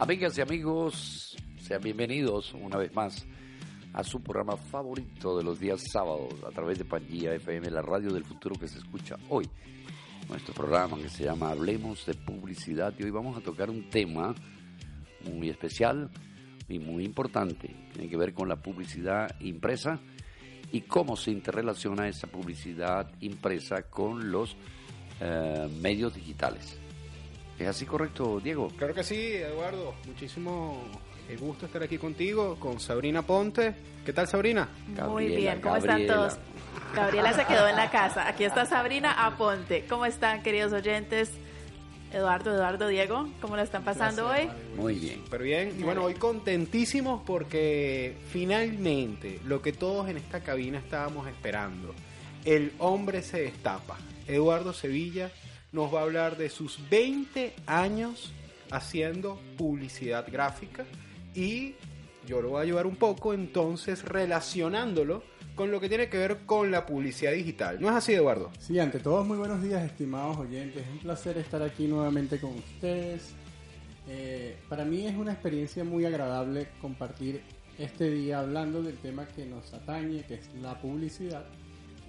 Amigas y amigos, sean bienvenidos una vez más a su programa favorito de los días sábados a través de Pangía FM, la radio del futuro que se escucha hoy. Nuestro programa que se llama Hablemos de Publicidad y hoy vamos a tocar un tema muy especial y muy importante. Tiene que ver con la publicidad impresa y cómo se interrelaciona esa publicidad impresa con los eh, medios digitales. ¿Es así correcto, Diego? Claro que sí, Eduardo. Muchísimo eh, gusto estar aquí contigo, con Sabrina Ponte. ¿Qué tal, Sabrina? Muy bien, ¿cómo están todos? Gabriela se quedó en la casa. Aquí está Sabrina Aponte. ¿Cómo están, queridos oyentes? Eduardo, Eduardo, Diego, ¿cómo lo están pasando hoy? Muy bien. Pero bien, y bueno, hoy contentísimos porque finalmente lo que todos en esta cabina estábamos esperando, el hombre se destapa. Eduardo Sevilla nos va a hablar de sus 20 años haciendo publicidad gráfica y yo lo voy a ayudar un poco entonces relacionándolo con lo que tiene que ver con la publicidad digital. ¿No es así, Eduardo? Sí, ante todo, muy buenos días, estimados oyentes. Es un placer estar aquí nuevamente con ustedes. Eh, para mí es una experiencia muy agradable compartir este día hablando del tema que nos atañe, que es la publicidad,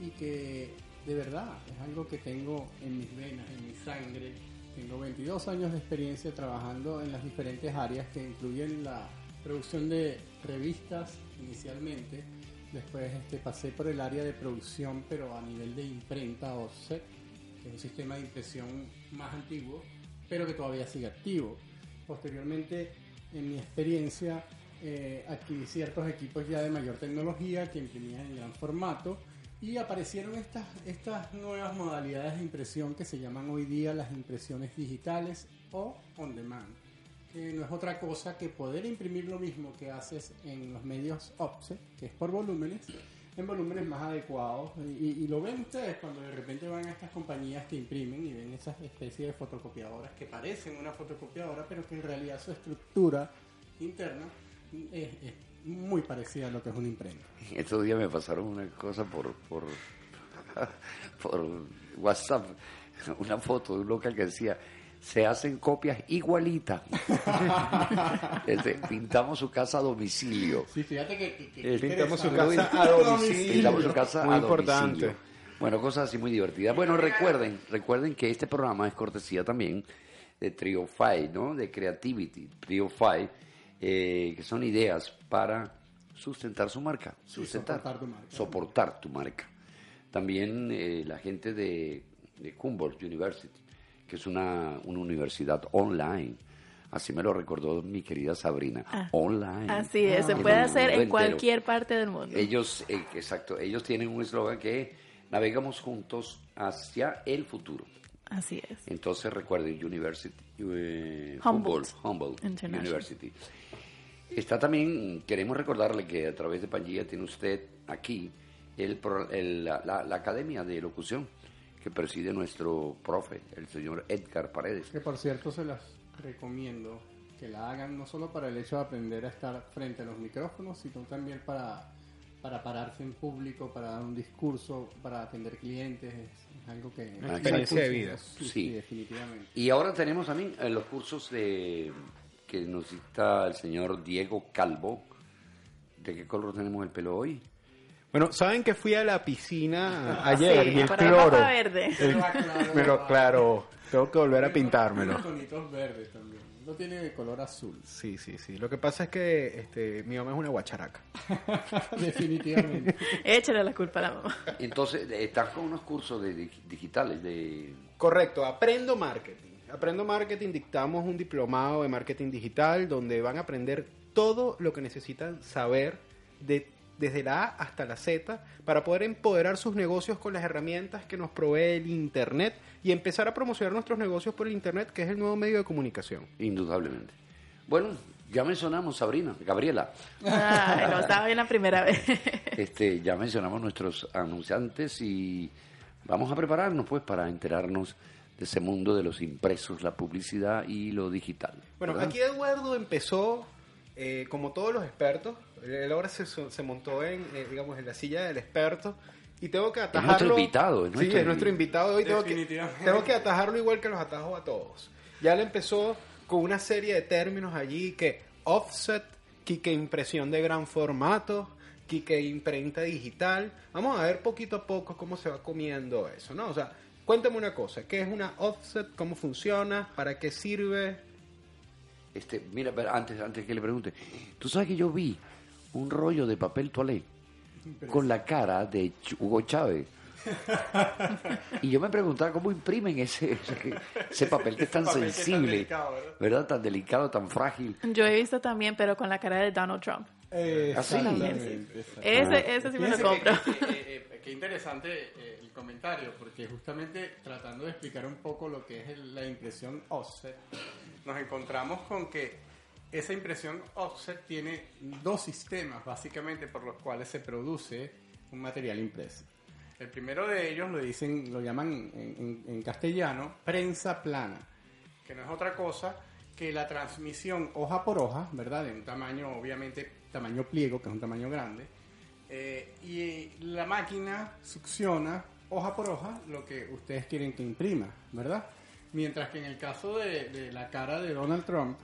y que de verdad es algo que tengo en mis venas, en mi sangre. Tengo 22 años de experiencia trabajando en las diferentes áreas que incluyen la producción de revistas inicialmente, después este, pasé por el área de producción pero a nivel de imprenta offset, que es un sistema de impresión más antiguo, pero que todavía sigue activo. Posteriormente, en mi experiencia, eh, adquirí ciertos equipos ya de mayor tecnología que imprimían en gran formato y aparecieron estas, estas nuevas modalidades de impresión que se llaman hoy día las impresiones digitales o on demand, que no es otra cosa que poder imprimir lo mismo que haces en los medios offset, que es por volúmenes, en volúmenes más adecuados. Y, y, lo ven ustedes cuando de repente van a estas compañías que imprimen y ven esas especies de fotocopiadoras que parecen una fotocopiadora, pero que en realidad su estructura interna es, es muy parecida a lo que es una imprenta. Estos días me pasaron una cosa por, por, por WhatsApp, una foto de un local que decía, se hacen copias igualitas. este, pintamos su casa a domicilio. Sí, fíjate que, que, que pintamos su casa a domicilio. Pintamos su casa muy a importante. domicilio. Bueno, cosas así muy divertidas. Bueno, recuerden, recuerden que este programa es cortesía también de Triofy, ¿no? De Creativity, Triofy, eh, que son ideas para sustentar su marca, sustentar, soportar tu marca. soportar tu marca. También eh, la gente de, de Humboldt University, que es una, una universidad online. Así me lo recordó mi querida Sabrina. Ah, online. Así es, se En puede hacer en entero. cualquier parte del mundo. Ellos, eh, exacto, ellos tienen un eslogan que navegamos juntos hacia el futuro. Así es. Entonces recuerden University, eh, Humboldt. Humboldt, Humboldt. University. Está también, queremos recordarle que a través de Pangía tiene usted aquí el, pro- el- la, la- la Academia de Locución que preside nuestro profe, el señor Edgar Paredes. Que por cierto se las recomiendo que la hagan no solo para el hecho de aprender a estar frente a los micrófonos, sino también para, para pararse en público, para dar un discurso, para atender clientes. Es, es algo que... Una experiencia de vida. Sí, Sí. sí, definitivamente. Y ahora tenemos también eh, los cursos de que nos dicta el señor Diego Calvo. ¿De qué color tenemos el pelo hoy? Bueno, ¿saben que fui a la piscina ayer Sí, y el cloro? verde. el- Me lo aclaró. me lo aclaró. Tengo que volver a pintármelo. tonitos verdes también. No tiene de color azul. Sí, sí, sí. Lo que pasa es que este, mi mamá es una guacharaca. definitivamente. Échale la culpa a la mamá. Entonces, estás con unos cursos de, dig- digitales de Correcto, Aprendo Marketing. Aprendo Marketing, dictamos un diplomado de marketing digital donde van a aprender todo lo que necesitan saber de, desde la A hasta la Z para poder empoderar sus negocios con las herramientas que nos provee el Internet y empezar a promocionar nuestros negocios por el Internet, que es el nuevo medio de comunicación. Indudablemente. Bueno, ya mencionamos Sabrina, Gabriela. Ay, no estaba bien la primera vez. Este, ya mencionamos nuestros anunciantes y vamos a prepararnos pues para enterarnos de ese mundo de los impresos, la publicidad y lo digital. Bueno, ¿verdad? aquí Eduardo empezó, eh, como todos los expertos, él ahora se, se montó en, eh, digamos, en la silla del experto y tengo que atajarlo. nuestro invitado, es sí, nuestro es nuestro invitado de hoy. Tengo que, Definitivamente. tengo que atajarlo igual que los atajo a todos. Ya le empezó con una serie de términos allí que offset, que impresión de gran formato, que imprenta digital. Vamos a ver poquito a poco cómo se va comiendo eso, ¿no? O sea, cuéntame una cosa, ¿qué es una offset? ¿Cómo funciona? ¿Para qué sirve? Este, mira, antes, antes que le pregunte, tú sabes que yo vi un rollo de papel toalé con la cara de Hugo Chávez. y yo me preguntaba cómo imprimen ese, ese, papel que es tan sensible, ¿verdad? Tan delicado, tan frágil. Yo he visto también, pero con la cara de Donald Trump. Así. Ese, ese sí me lo compro. Qué interesante eh, el comentario, porque justamente tratando de explicar un poco lo que es la impresión offset, nos encontramos con que esa impresión offset tiene dos sistemas básicamente por los cuales se produce un material impreso. El primero de ellos lo dicen, lo llaman en, castellano prensa plana, que no es otra cosa que la transmisión hoja por hoja, ¿verdad? De un tamaño, obviamente, tamaño pliego, que es un tamaño grande, eh, y la máquina succiona hoja por hoja lo que ustedes quieren que imprima, ¿verdad? Mientras que en el caso de, la cara de Donald Trump,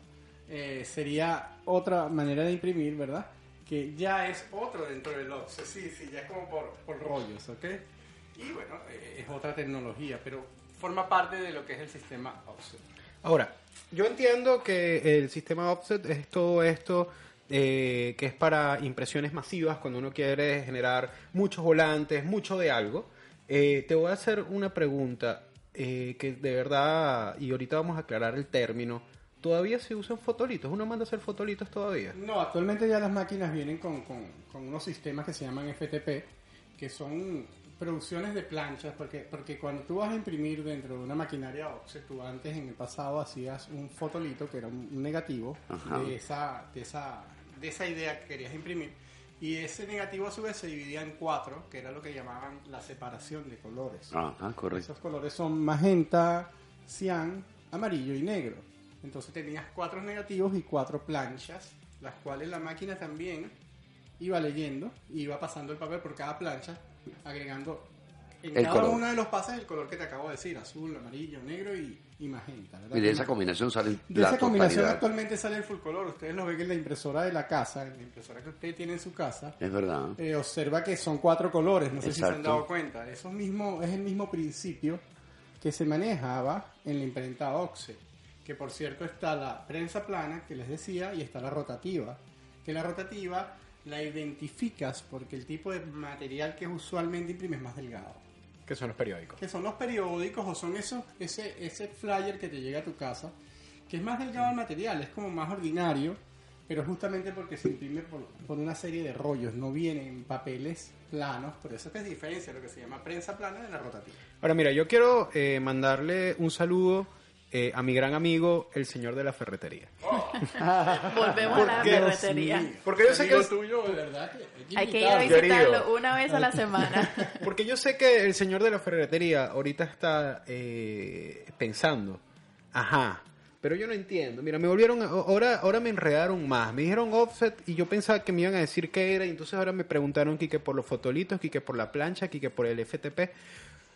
eh, sería otra manera de imprimir, ¿verdad? que ya es otro dentro del OXE, sí, sí, ya es como por, por rollos, ¿ok? Y bueno, eh, es otra tecnología, pero forma parte de lo que es el sistema offset. Ahora, yo entiendo que el sistema offset es todo esto eh, que es para impresiones masivas, cuando uno quiere generar muchos volantes, mucho de algo. Eh, te voy a hacer una pregunta que de verdad, y ahorita vamos a aclarar el término ¿Todavía se usan fotolitos? ¿Uno manda a hacer fotolitos todavía? No, actualmente ya las máquinas vienen con, con, unos sistemas que se llaman FTP, que son producciones de planchas, porque, porque cuando tú vas a imprimir dentro de una maquinaria OXE, tú antes en el pasado hacías un fotolito que era un negativo de esa, de, esa, de esa idea que querías imprimir, y ese negativo a su vez se dividía en cuatro, que era lo que llamaban la separación de colores. Ajá, correcto. Esos colores son magenta, cian, amarillo y negro. Entonces tenías cuatro negativos y cuatro planchas, las cuales la máquina también iba leyendo, iba pasando el papel por cada plancha, agregando en cada uno de los pases el color que te acabo de decir, azul, amarillo, negro y, magenta. Y de esa combinación sale De esa combinación actualmente sale el full color. Ustedes lo ven en la impresora de la casa, en la impresora que usted tiene en su casa. Es verdad. Eh, observa que son cuatro colores, no sé si se han dado cuenta. Eso mismo, es el mismo principio que se manejaba en la imprenta OXE que por cierto está la prensa plana, que les decía, y está la rotativa, que la rotativa la identificas porque el tipo de material que usualmente imprimes es más delgado. Que son los periódicos. Que son los periódicos o son esos, ese, ese flyer que te llega a tu casa, que es más delgado el material, es como más ordinario, pero justamente porque se imprime por, una serie de rollos, no vienen papeles planos, por eso es que es diferencia lo que se llama prensa plana de la rotativa. Ahora mira, yo quiero eh, mandarle un saludo eh, a mi gran amigo, el señor de la ferretería. Volvemos a la ferretería. Porque yo sé que tuyo, de verdad, hay que ir a visitarlo una vez a la semana. Porque yo sé que el señor de la ferretería ahorita está eh, pensando, ajá, pero yo no entiendo. Mira, me volvieron, ahora, ahora me enredaron más. Me dijeron offset y yo pensaba que me iban a decir qué era. Y entonces ahora me preguntaron que por los fotolitos, que por la plancha, que por el FTP.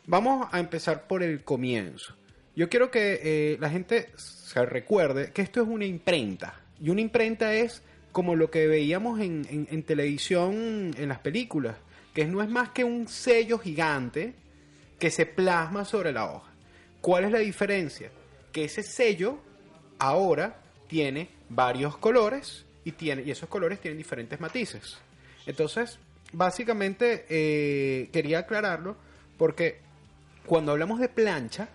Vamos a empezar por el comienzo. Yo quiero que eh, la gente se recuerde que esto es una imprenta. Y una imprenta es como lo que veíamos en, televisión, en las películas, que no es más que un sello gigante que se plasma sobre la hoja. ¿Cuál es la diferencia? Que ese sello ahora tiene varios colores y, tiene, y esos colores tienen diferentes matices. Entonces, básicamente eh, quería aclararlo porque cuando hablamos de plancha,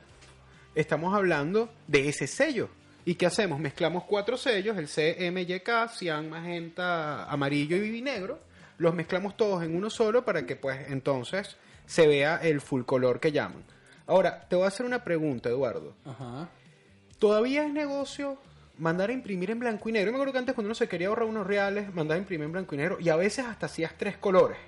estamos hablando de ese sello. ¿Y qué hacemos? Mezclamos cuatro sellos, el CMYK, cian, magenta, amarillo y negro. Los mezclamos todos en uno solo para que pues entonces se vea el full color que llaman. Ahora, te voy a hacer una pregunta, Eduardo. Ajá. ¿Todavía es negocio mandar a imprimir en blanco y negro? Yo me acuerdo que antes cuando uno se quería ahorrar unos reales, mandar a imprimir en blanco y negro y a veces hasta hacías tres colores.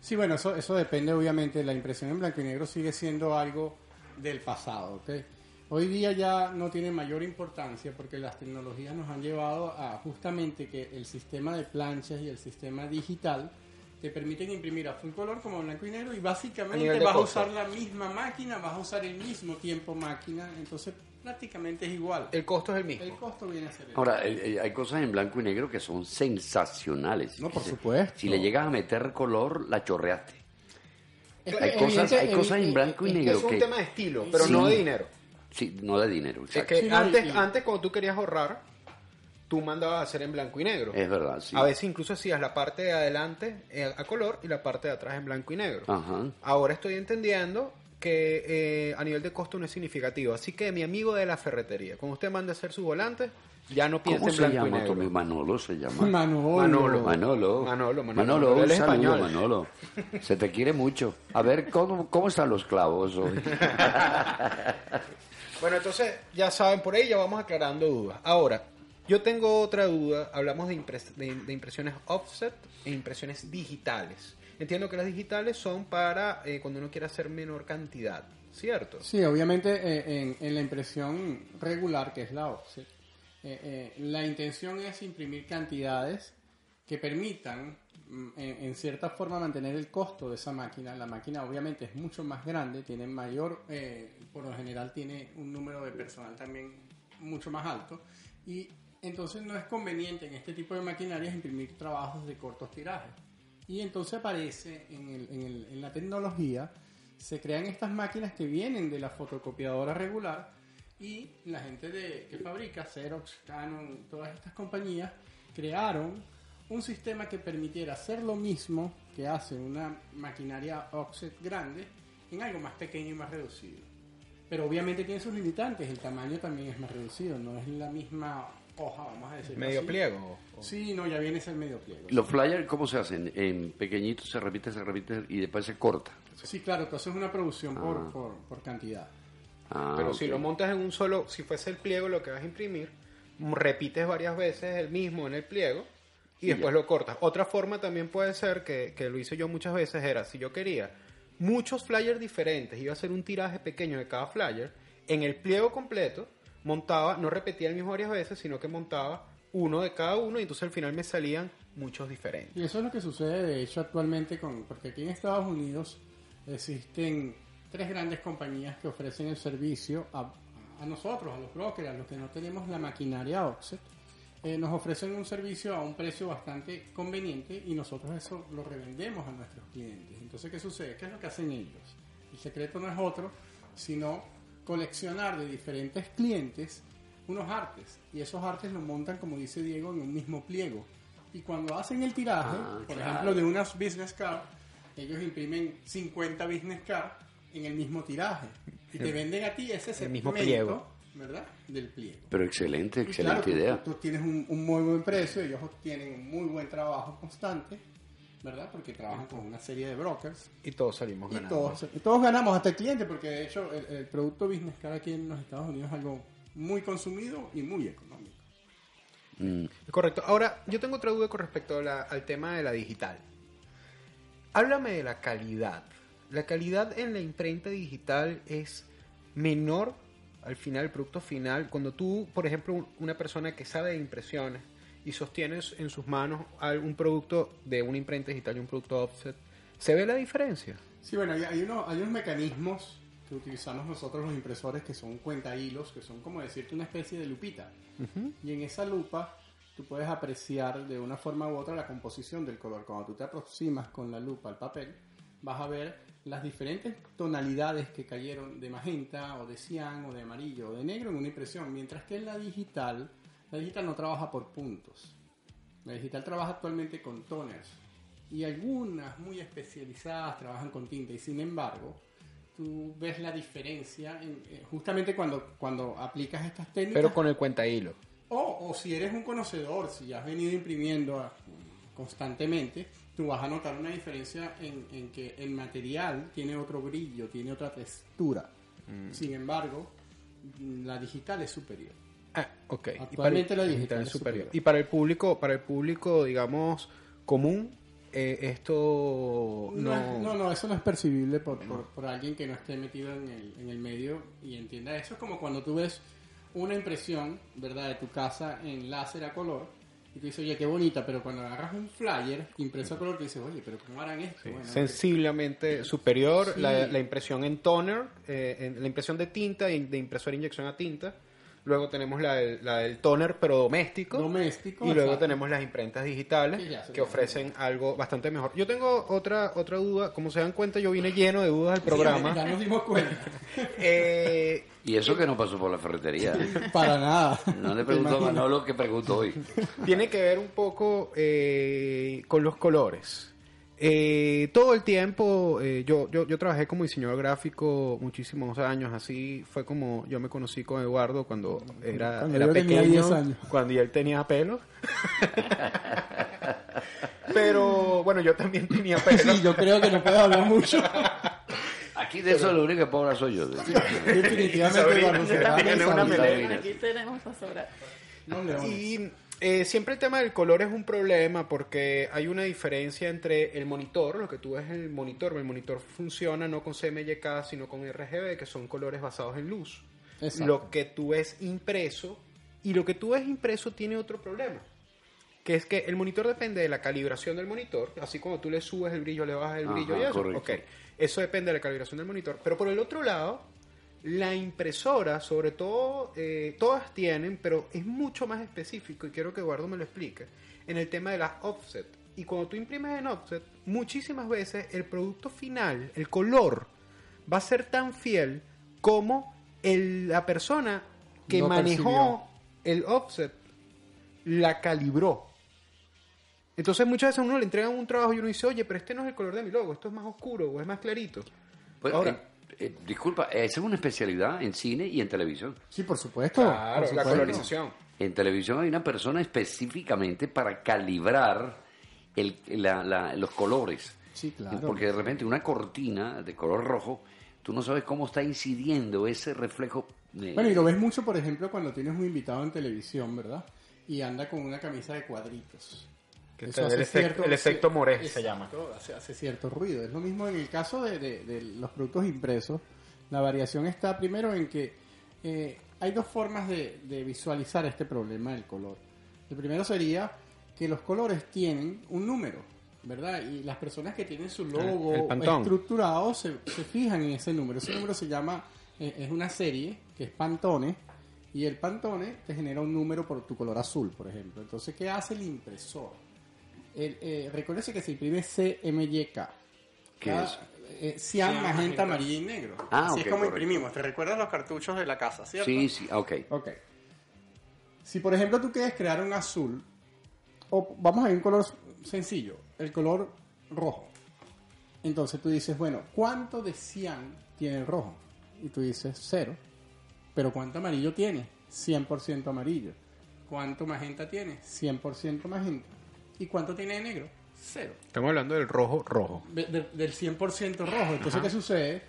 Sí, bueno, eso, eso depende obviamente. La impresión en blanco y negro sigue siendo algo del pasado, ¿ok? Hoy día ya no tiene mayor importancia porque las tecnologías nos han llevado a justamente que el sistema de planchas y el sistema digital te permiten imprimir a full color como blanco y negro y básicamente vas a usar la misma máquina, vas a usar el mismo tiempo máquina, entonces prácticamente es igual. El costo es el mismo. El costo viene a ser el Ahora, eh, eh, hay cosas en blanco y negro que son sensacionales. No, por Si- supuesto. Si le llegas a meter color, la chorreaste. Es hay cosas- evidente- hay cosas en blanco y negro es un que- tema de estilo, pero Sí. no de dinero. Sí, no de dinero. Es que Sí, antes, antes cuando tú querías ahorrar, tú mandabas a hacer en blanco y negro. Es verdad, sí. A veces incluso hacías la parte de adelante eh, a color y la parte de atrás en blanco y negro. Ajá. Ahora estoy entendiendo que eh, a nivel de costo no es significativo. Así que mi amigo de la ferretería, cuando usted manda a hacer su volante, ya no piensa ¿Cómo en se blanco y llama negro. tu amigo? Manolo se llama. Manolo. Manolo. Manolo. Manolo, Manolo. Manolo, un saludo. Manolo. Se te quiere mucho. A ver, ¿cómo, cómo están los clavos hoy? Bueno, entonces ya saben, por ahí ya vamos aclarando dudas. Ahora, yo tengo otra duda. Hablamos de, impres- de- impresiones offset e impresiones digitales. Entiendo que las digitales son para eh, cuando uno quiere hacer menor cantidad, ¿cierto? Sí, obviamente eh, en, la impresión regular, que es la offset, eh, la intención es imprimir cantidades que permitan, en, en cierta forma, mantener el costo de esa máquina. La máquina obviamente es mucho más grande, tiene mayor, eh, por lo general tiene un número de personal también mucho más alto y entonces no es conveniente en este tipo de maquinarias imprimir trabajos de cortos tirajes. Y entonces aparece en, el- en el- en la tecnología, se crean estas máquinas que vienen de la fotocopiadora regular y la gente de, que fabrica, Xerox, Canon, todas estas compañías, crearon un sistema que permitiera hacer lo mismo que hace una maquinaria offset grande en algo más pequeño y más reducido. Pero obviamente tiene sus limitantes, el tamaño también es más reducido, no es la misma hoja, vamos a decir. Medio pliego. Sí, no, ya viene a ser medio pliego. ¿Los flyers cómo se hacen? En pequeñitos se repite, se repite y después se corta. Sí, claro, tú haces una producción por, Ah. por, por cantidad. Ah, Pero ok. si lo montas en un solo, si fuese el pliego lo que vas a imprimir, repites varias veces el mismo en el pliego y Y después ya. lo cortas. Otra forma también puede ser, que, que lo hice yo muchas veces, era si yo quería muchos flyers diferentes, iba a hacer un tiraje pequeño de cada flyer, en el pliego completo montaba, no repetía el mismo varias veces, sino que montaba uno de cada uno y entonces al final me salían muchos diferentes. Y eso es lo que sucede, de hecho, actualmente, con, porque aquí en Estados Unidos existen tres grandes compañías que ofrecen el servicio a, a nosotros, a los brokers, a los que no tenemos la maquinaria offset. Eh, nos ofrecen un servicio a un precio bastante conveniente y nosotros eso lo revendemos a nuestros clientes. Entonces, ¿qué sucede? ¿Qué es lo que hacen ellos? El secreto no es otro, sino coleccionar de diferentes clientes unos artes. Y esos artes los montan, como dice Diego, en un mismo pliego. Y cuando hacen el tiraje, Ah, por claro. ejemplo, de unas business card, ellos imprimen 50 business card en el mismo tiraje. Y te venden a ti ese El mismo segmento, pliego. ¿Verdad? Del pliego. Pero excelente, excelente claro, idea. Tú, tú tienes un, un muy buen precio, ellos tienen un muy buen trabajo constante, ¿verdad? Porque trabajan con una serie de brokers. Y todos salimos Y ganando. todos, y todos ganamos, hasta el cliente, porque de hecho el, el producto business card aquí en los Estados Unidos es algo muy consumido y muy económico. Mm, Correcto. Ahora, yo tengo otra duda con respecto a la- al tema de la digital. Háblame de la calidad. La calidad en la imprenta digital es menor al final, el producto final. Cuando tú, por ejemplo, un- una persona que sabe de impresiones y sostienes en sus manos un producto de una imprenta digital y un producto offset, ¿se ve la diferencia? Sí, bueno, hay, uno- hay unos mecanismos que utilizamos nosotros los impresores que son cuenta hilos, que son como decirte una especie de lupita. Y en esa lupa tú puedes apreciar de una forma u otra la composición del color. Cuando tú te aproximas con la lupa al papel, vas a ver las diferentes tonalidades que cayeron de magenta o de cian o de amarillo o de negro en una impresión, mientras que en la digital, la digital no trabaja por puntos. La digital trabaja actualmente con toners y algunas muy especializadas trabajan con tinta y sin embargo tú ves la diferencia en- eh, justamente cuando, cuando aplicas estas técnicas Pero con el cuenta hilo. o, o si eres un conocedor, si has venido imprimiendo ah, constantemente, tú vas a notar una diferencia en, en que el material tiene otro brillo, tiene otra textura. Sin embargo, mm, la digital es superior. Ah, ok. Y Actualmente para el- la digital es superior. superior. Y para el público, para el público, digamos, común, eh, esto No, no... es- no, no, eso no es percibible por, por, por alguien que no esté metido en el, en el medio y entienda eso. Es como cuando tú ves una impresión, ¿verdad?, de tu casa en láser a color Y tú dices, oye, qué bonita, pero cuando agarras un flyer impreso a color, tú dices, oye, pero ¿cómo harán esto? Bueno, Sensiblemente superior Sí. la, la impresión en toner, eh, en- la impresión de tinta de impresora inyección a tinta. Luego tenemos la del, la del toner, pero doméstico. Doméstico, Y luego exacto. tenemos las imprentas digitales Que ofrecen algo bastante mejor. Yo tengo otra otra duda. Como se dan cuenta, yo vine lleno de dudas al sí, programa. ya nos dimos cuenta. Eh, Y eso que no pasó por la ferretería. Para nada. No le ¿Te preguntó a? Manolo que preguntó hoy. tiene que ver un poco eh, con los colores. Eh, todo el tiempo, eh, yo, yo, yo trabajé como diseñador gráfico muchísimos años, así fue como yo me conocí con Eduardo cuando era, Cuando era yo tenía pequeño, 10 años. cuando él tenía pelo. Pero bueno, yo también tenía pelo. Sí, yo creo que no puedo hablar mucho. Aquí de eso lo único que pobre soy yo. Definitivamente, Sabrina, Eduardo, una. Aquí tenemos a sobrar. Leones. Y eh, siempre el tema del color es un problema porque hay una diferencia entre el monitor, lo que tú ves en el monitor, el monitor funciona no con CMYK sino con RGB, que son colores basados en luz. Exacto. Lo que tú ves impreso y lo que tú ves impreso tiene otro problema. Que es que el monitor depende de la calibración del monitor, así como tú le subes el brillo, le bajas el Ajá, brillo y eso. correcto. Eso depende de la calibración del monitor. Pero por el otro lado, la impresora, sobre todo, eh, todas tienen, pero es mucho más específico, y quiero que Eduardo me lo explique, en el tema de las offset. Y cuando tú imprimes en offset, muchísimas veces el producto final, el color, va a ser tan fiel como el- la persona que manejó el offset la calibró. Entonces muchas veces a uno le entregan un trabajo y uno dice, oye, pero este no es el color de mi logo, esto es más oscuro o es más clarito. Pues, Ahora- eh, eh, disculpa, esa es una especialidad en cine y en televisión. Sí, por supuesto. Claro, por la colorización. En televisión hay una persona específicamente para calibrar el- la- la- los colores. Sí, claro. Porque de repente una cortina de color rojo, tú no sabes cómo está incidiendo ese reflejo. de- Bueno, y lo ves mucho, por ejemplo, cuando tienes un invitado en televisión, ¿verdad? Y anda con una camisa de cuadritos. Que Eso hace el efecto- cierto- el efecto sí, Moré se llama. Hace, hace cierto ruido. Es lo mismo en el caso de, de- de los productos impresos. La variación está primero en que eh, hay dos formas de, de visualizar este problema del color. El primero sería que los colores tienen un número, ¿verdad? Y las personas que tienen su logo el estructurado se, se fijan en ese número. Ese número se llama, eh, es una serie que es Pantone. Y el Pantone te genera un número por tu color azul, por ejemplo. Entonces, ¿qué hace el impresor? El, eh, recuérdese que se imprime CMYK. ¿Qué Cada- es? eh, cian, magenta, amarillo y negro. Ah, Así ok, es como correcto. imprimimos. ¿Te recuerdas los cartuchos de la casa, cierto? Sí, sí, ok. Ok. Si por ejemplo tú quieres crear un azul, o vamos a ir un color sencillo, el color rojo. Entonces tú dices, bueno, ¿cuánto de cian tiene el rojo? Y tú dices, cero. Pero ¿cuánto amarillo tiene? 100% amarillo. ¿Cuánto magenta tiene? 100% magenta. ¿Y cuánto tiene de negro? Cero. Estamos hablando del rojo rojo. De- de- del 100% rojo. Entonces, ¿qué sucede?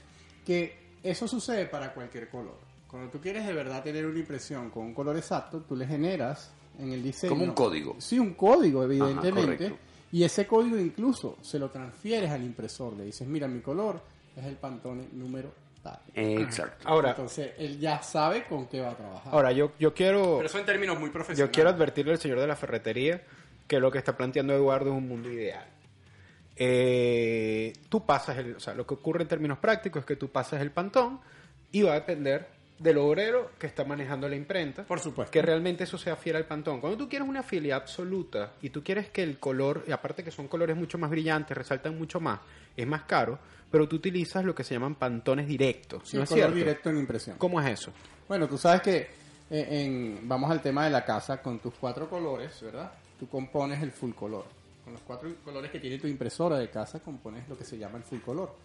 Que eso sucede para cualquier color. Cuando tú quieres de verdad tener una impresión con un color exacto, tú le generas en el diseño. Como un código. Sí, un código, evidentemente. y ese código incluso se lo transfieres al impresor. Le dices, mira, mi color es el Pantone número tal. Exacto. Ahora, Entonces, él ya sabe con qué va a trabajar. ahora yo, yo quiero Pero eso en términos muy profesionales. yo quiero advertirle al señor de la ferretería que lo que está planteando Eduardo es un mundo ideal. Eh, tú pasas el, o sea, lo que ocurre en términos prácticos es que tú pasas el pantón y va a depender del obrero que está manejando la imprenta. Por supuesto. Que realmente eso sea fiel al pantón. Cuando tú quieres una fidelidad absoluta y tú quieres que el color, y aparte que son colores mucho más brillantes, resaltan mucho más, es más caro, pero tú utilizas lo que se llaman pantones directos. Sí, ¿no es color cierto? directo en impresión. ¿Cómo es eso? Bueno, tú sabes que eh, en, vamos al tema de la casa, con tus cuatro colores, ¿verdad? Tú compones el full color. Con los cuatro colores que tiene tu impresora de casa, compones lo que se llama el full color,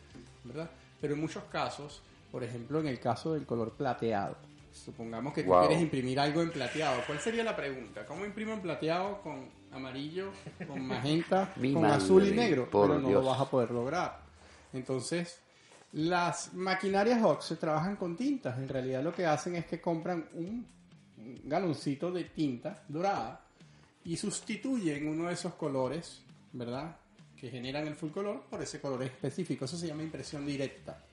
¿verdad? Pero en muchos casos, por ejemplo, en el caso del color plateado, supongamos que tú quieres imprimir algo en plateado. ¿Cuál sería la pregunta? ¿Cómo imprimo en plateado con amarillo, con magenta, con madre, azul y negro? Pero no Dios. lo vas a poder lograr. Entonces, las maquinarias Oxy trabajan con tintas. En realidad lo que hacen es que compran un galoncito de tinta dorada y sustituyen uno de esos colores, ¿verdad? Que generan el full color por ese color específico. Eso se llama impresión directa.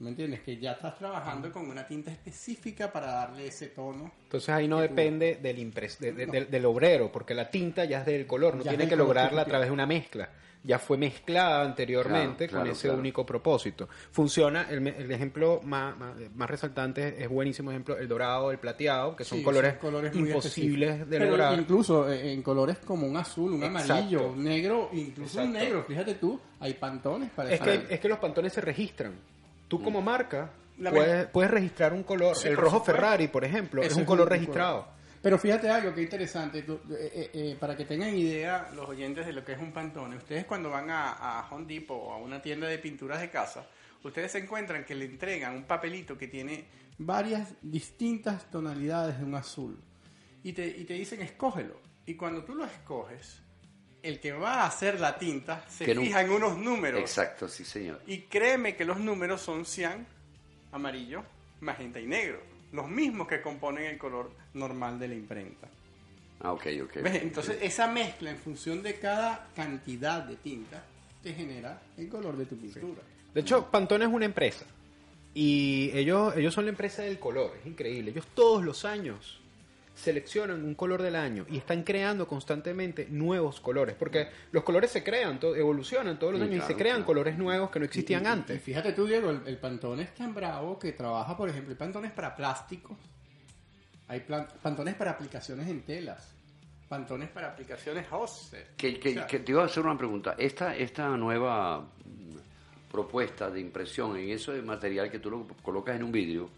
¿Me entiendes? Que ya estás trabajando con una tinta específica para darle ese tono. Entonces ahí no tú- depende del, impres- de- de- No. del, del obrero, porque la tinta ya es del color, no Ya tiene que color lograrla a través de una mezcla. Ya fue mezclada anteriormente Claro, claro, con ese claro. único propósito. Funciona, el, me- el ejemplo más, más, más resaltante es buenísimo ejemplo, el dorado, el plateado, que son Sí, colores, son colores muy imposibles específicos. de Pero lograr. Incluso en colores como un azul, un Exacto. amarillo, un negro, incluso un negro. Fíjate tú, hay pantones para Es que, es que los pantones se registran. Tú como marca La puedes, puedes registrar un color. Sí, el rojo supuesto. Ferrari, por ejemplo, Eso es un es color un registrado. color. Pero fíjate algo que interesante, tú- eh, eh, eh, para que tengan idea los oyentes de lo que es un pantone, ustedes cuando van a, a Home Depot o a una tienda de pinturas de casa, ustedes se encuentran que le entregan un papelito que tiene varias distintas tonalidades de un azul y te, y te dicen escógelo. Y cuando tú lo escoges, el que va a hacer la tinta se Que fija en unos números. Exacto, sí, señor. Y créeme que los números son cian, amarillo, magenta y negro. Los mismos que componen el color normal de la imprenta. Ah, ok, ok. ¿Ves? Entonces esa mezcla en función de cada cantidad de tinta te genera el color de tu pintura. De hecho, Pantone es una empresa. Y ellos, ellos son la empresa del color. Es increíble. Ellos todos los años seleccionan un color del año y están creando constantemente nuevos colores. Porque los colores se crean, to- evolucionan todos los Sí, años y se crean claro. colores nuevos que no existían Y- y- antes. Y fíjate tú, Diego, el, el Pantone es tan bravo que trabaja, por ejemplo, hay pantones para plásticos, hay pantones para aplicaciones en telas, pantones para aplicaciones offset. Que, que- O sea, que te iba a hacer una pregunta. Esta, esta nueva propuesta de impresión en eso de material que tú lo colocas en un vidrio,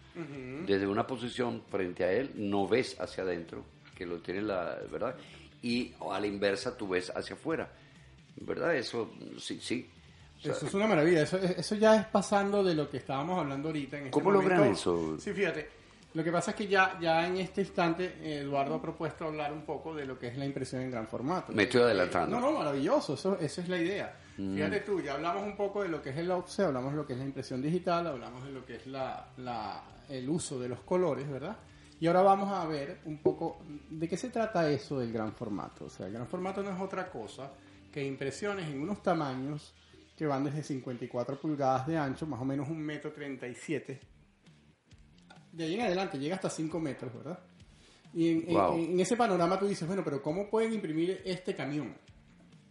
desde una posición frente a él, no ves hacia adentro, que lo tiene la verdad, y a la inversa tú ves hacia afuera. ¿Verdad? Eso, sí, sí. O sea, Eso es una maravilla. Eso, eso ya es pasando de lo que estábamos hablando ahorita. En este ¿Cómo logran momento. eso? Sí, fíjate. Lo que pasa es que ya, ya en este instante Eduardo ha propuesto hablar un poco de lo que es la impresión en gran formato. Me estoy adelantando. No, no, maravilloso. Eso, esa es la idea. Fíjate tú, ya hablamos un poco de lo que es el offset, hablamos de lo que es la impresión digital, hablamos de lo que es la, la- el uso de los colores, ¿verdad? Y ahora vamos a ver un poco de qué se trata eso del gran formato. O sea, el gran formato no es otra cosa que impresiones en unos tamaños que van desde 54 pulgadas de ancho, más o menos un metro 37. De ahí en adelante llega hasta 5 metros, ¿verdad? Y en- Wow. en- en ese panorama tú dices, bueno, pero ¿cómo pueden imprimir este camión?